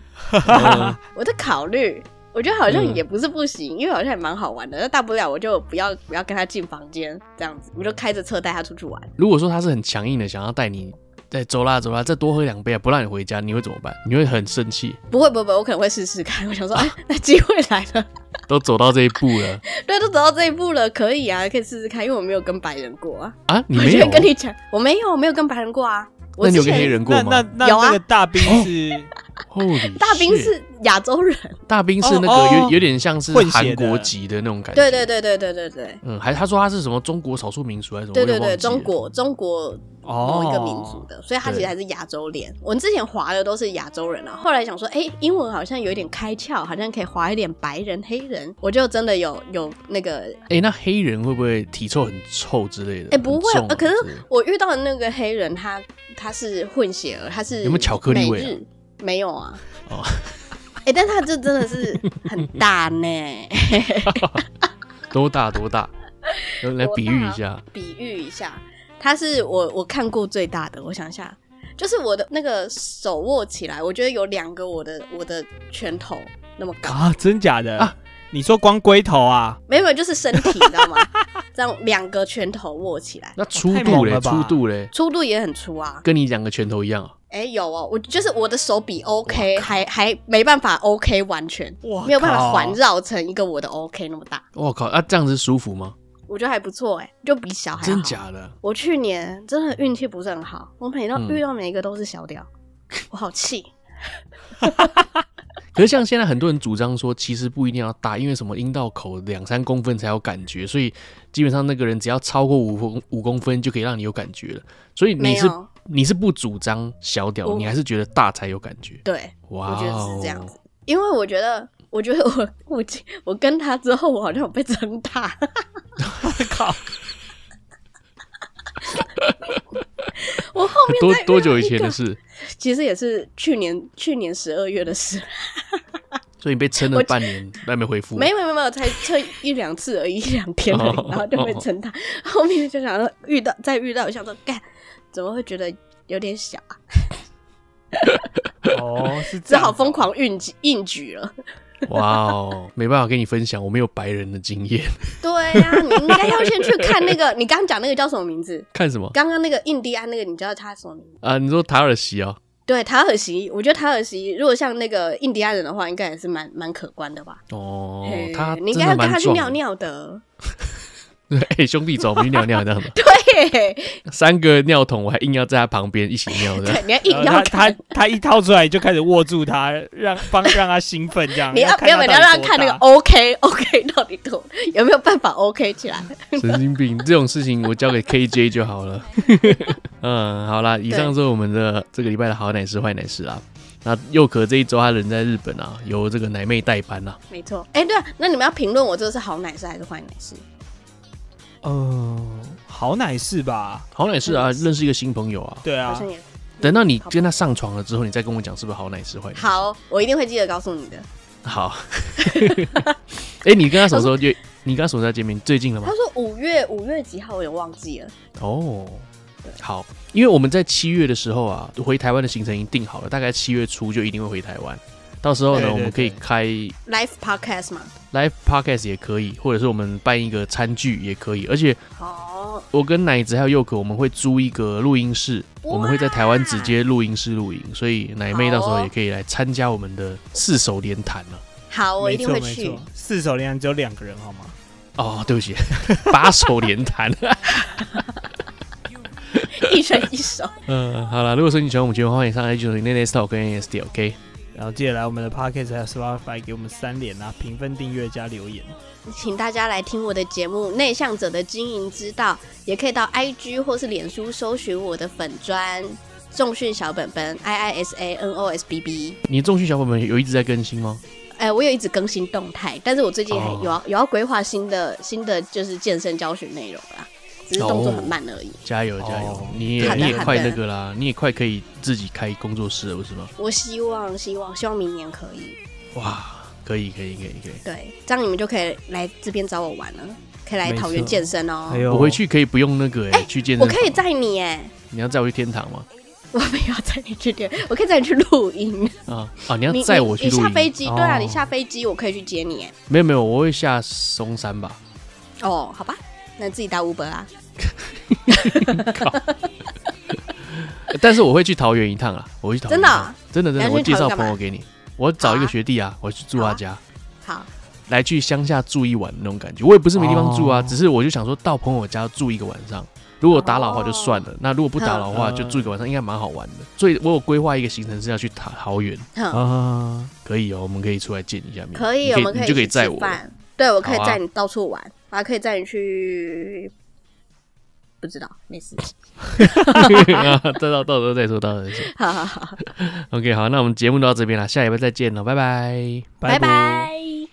我在考虑，我觉得好像也不是不行，嗯、因为好像也蛮好玩的。那大不了我就不要不要跟他进房间这样子，我就开着车带他出去玩。如果说他是很强硬的，想要带你。对，走啦走啦，再多喝两杯啊！不让你回家，你会怎么办？你会很生气？不会不会不会，我可能会试试看。(laughs) 我想说，哎、啊，那机会来了，(laughs) 都走到这一步了。(laughs) 对，都走到这一步了，可以啊，可以试试看，因为我没有跟白人过啊。啊，你没有？跟你讲，我没有，我没有跟白人过啊。那你有跟黑人过吗？那那那有啊。那个大兵是。大兵是亚洲人，大兵是那个有有点像是韩国籍的那种感觉。对对对对对对对。嗯，还他说他是什么中国少数民族还是什么？对对对，中国中国某一个民族的，所以他其实还是亚洲脸。我们之前划的都是亚洲人啊，后来想说，哎，英文好像有一点开窍，好像可以划一点白人、黑人，我就真的有有那个。哎，那黑人会不会体臭很臭之类的？哎，不会，可是我遇到的那个黑人，他他是混血儿，他是有没有巧克力味？没有啊，哦，(laughs) 哎，但他这真的是很大呢，(laughs) 多大多大？来比喻一下，比喻一下，他是我我看过最大的，我想一下，就是我的那个手握起来，我觉得有两个我的我的拳头那么高。啊，真假的？啊？你说光龟头啊？没有没有，就是身体，你知道吗？(laughs) 这样两个拳头握起来，那粗度嘞？粗度嘞？粗度也很粗啊，跟你两个拳头一样啊。哎、欸，有哦，我就是我的手比 OK，还还没办法 OK 完全，哇，没有办法环绕成一个我的 OK 那么大。我靠，那、啊、这样子舒服吗？我觉得还不错，哎，就比小孩好。真假的？我去年真的运气不是很好，我每到遇到每一个都是小屌，嗯、我好气。(laughs) 可是像现在很多人主张说，其实不一定要大，因为什么阴道口两三公分才有感觉，所以基本上那个人只要超过五公五公分就可以让你有感觉了。所以你是。你是不主张小屌，你还是觉得大才有感觉？对，哇 Wow，我觉得是这样子，因为我觉得，我觉得我我我跟他之后，我好像有被撑大。我 (laughs) 靠！(laughs) 我后面多多久以前的事？其实也是去年去年十二月的事。(laughs) 所以你被撑了半年，还没回复？没有没有没有，才撑一两次而已，一两天而已，然后就被撑他。后面就想说遇到再遇到，想说干。怎么会觉得有点小啊？哦，是 (laughs) 只好疯狂硬举硬举了。(laughs) 哇哦，没办法跟你分享，我没有白人的经验。对呀、啊，你应该要先去看那个，(laughs) 你刚刚讲那个叫什么名字？看什么？刚刚那个印第安那个，你知道他什么名字？啊，你说塔尔西哦？对，塔尔西。我觉得塔尔西如果像那个印第安人的话，应该也是蛮蛮可观的吧？哦，他你应该要跟他去尿尿的。对，欸、兄弟走，我们去尿尿这样子。(laughs) 对，三个尿桶，我还硬要在他旁边一起尿的。你要硬要他他，他一掏出来就开始握住他，让帮让他兴奋这样。你要不要你要让他看那个 OK OK (laughs) 到底多有没有办法 OK 起来？神经病，这种事情我交给 KJ 就好了。(laughs) 嗯，好啦，以上是我们的这个礼拜的好奶师坏奶师啦。那又可这一周他人在日本啊，由这个奶妹代班啊。没错，哎、欸，对啊，那你们要评论我这个是好奶师还是坏奶师？呃，好奶是吧？好奶是啊，认识一个新朋友啊。对啊，等到你跟他上床了之后，你再跟我讲是不是好奶是坏奶？好，我一定会记得告诉你的。好。哎、欸，你跟他什么时候就？你跟他什么时候见面？最近了吗？他说五月五月几号，我也忘记了。哦，好，因为我们在七月的时候啊，回台湾的行程已经定好了，大概七月初就一定会回台湾。到时候呢，对对对，我们可以开 live podcast 嘛？Live podcast 也可以，或者是我们办一个餐具也可以，而且我我跟奶子还有佑可，我们会租一个录音室，我们会在台湾直接录音室录音，所以奶妹到时候也可以来参加我们的四手联弹了。好，我一定会去。四手联弹只有两个人，好吗？哦，对不起，(laughs) 八手联弹。(laughs) 一人一首。嗯，好了，如果说你喜欢我们节目，欢迎上 iTunes、Nextdoor 跟 ASD，OK。然后记得来我们的 Podcast 还有 Spotify 给我们三连啊，评分、订阅加留言。请大家来听我的节目《内向者的经营之道》，也可以到 IG 或是脸书搜寻我的粉专重训小本本 I I S A N O S B B。你重训小本本有一直在更新吗？哎、呃，我有一直更新动态，但是我最近还有要、oh. 有要规划新的新的就是健身教学内容啦。只是动作很慢而已。Oh, 加油加油！Oh. 你也你也快那个啦，你也快可以自己开工作室了，不是吗？我希望希望希望明年可以。哇，可以可以可以可以。对，这样你们就可以来这边找我玩了，可以来桃园健身哦、喔。我回去可以不用那个哎、欸欸，去健身。我可以载你哎。你要载我去天堂吗？我没有载你去天，(laughs) 我可以载你去录音。啊啊！你要载我去录音？你下飞机？对啊，你下飞机我可以去接你哎。没有没有，我会下松山吧。哦，好吧，那自己打 Uber 啊。(laughs) 但是我会去桃园一趟啊，我会去桃园。真的、哦？真的真的，我介绍朋友给你。我找一个学弟啊，我去住他家。好，好来去乡下住一晚那种感觉。我也不是没地方住啊，哦、只是我就想说到朋友家住一个晚上。如果打扰的话就算了，哦、那如果不打扰的话就住一个晚上，应该蛮好玩的。所以我有规划一个行程是要去桃桃园啊，可以哦，我们可以出来见一下面。可以，可以我们可以你就可以载我。对，我可以载你到处玩，我还可以载你去。不知道，没事。(laughs) 到到到时候再说，到时候再说。好好好。OK，好，那我们节目就到这边了，下一拜再见了，拜拜，拜拜。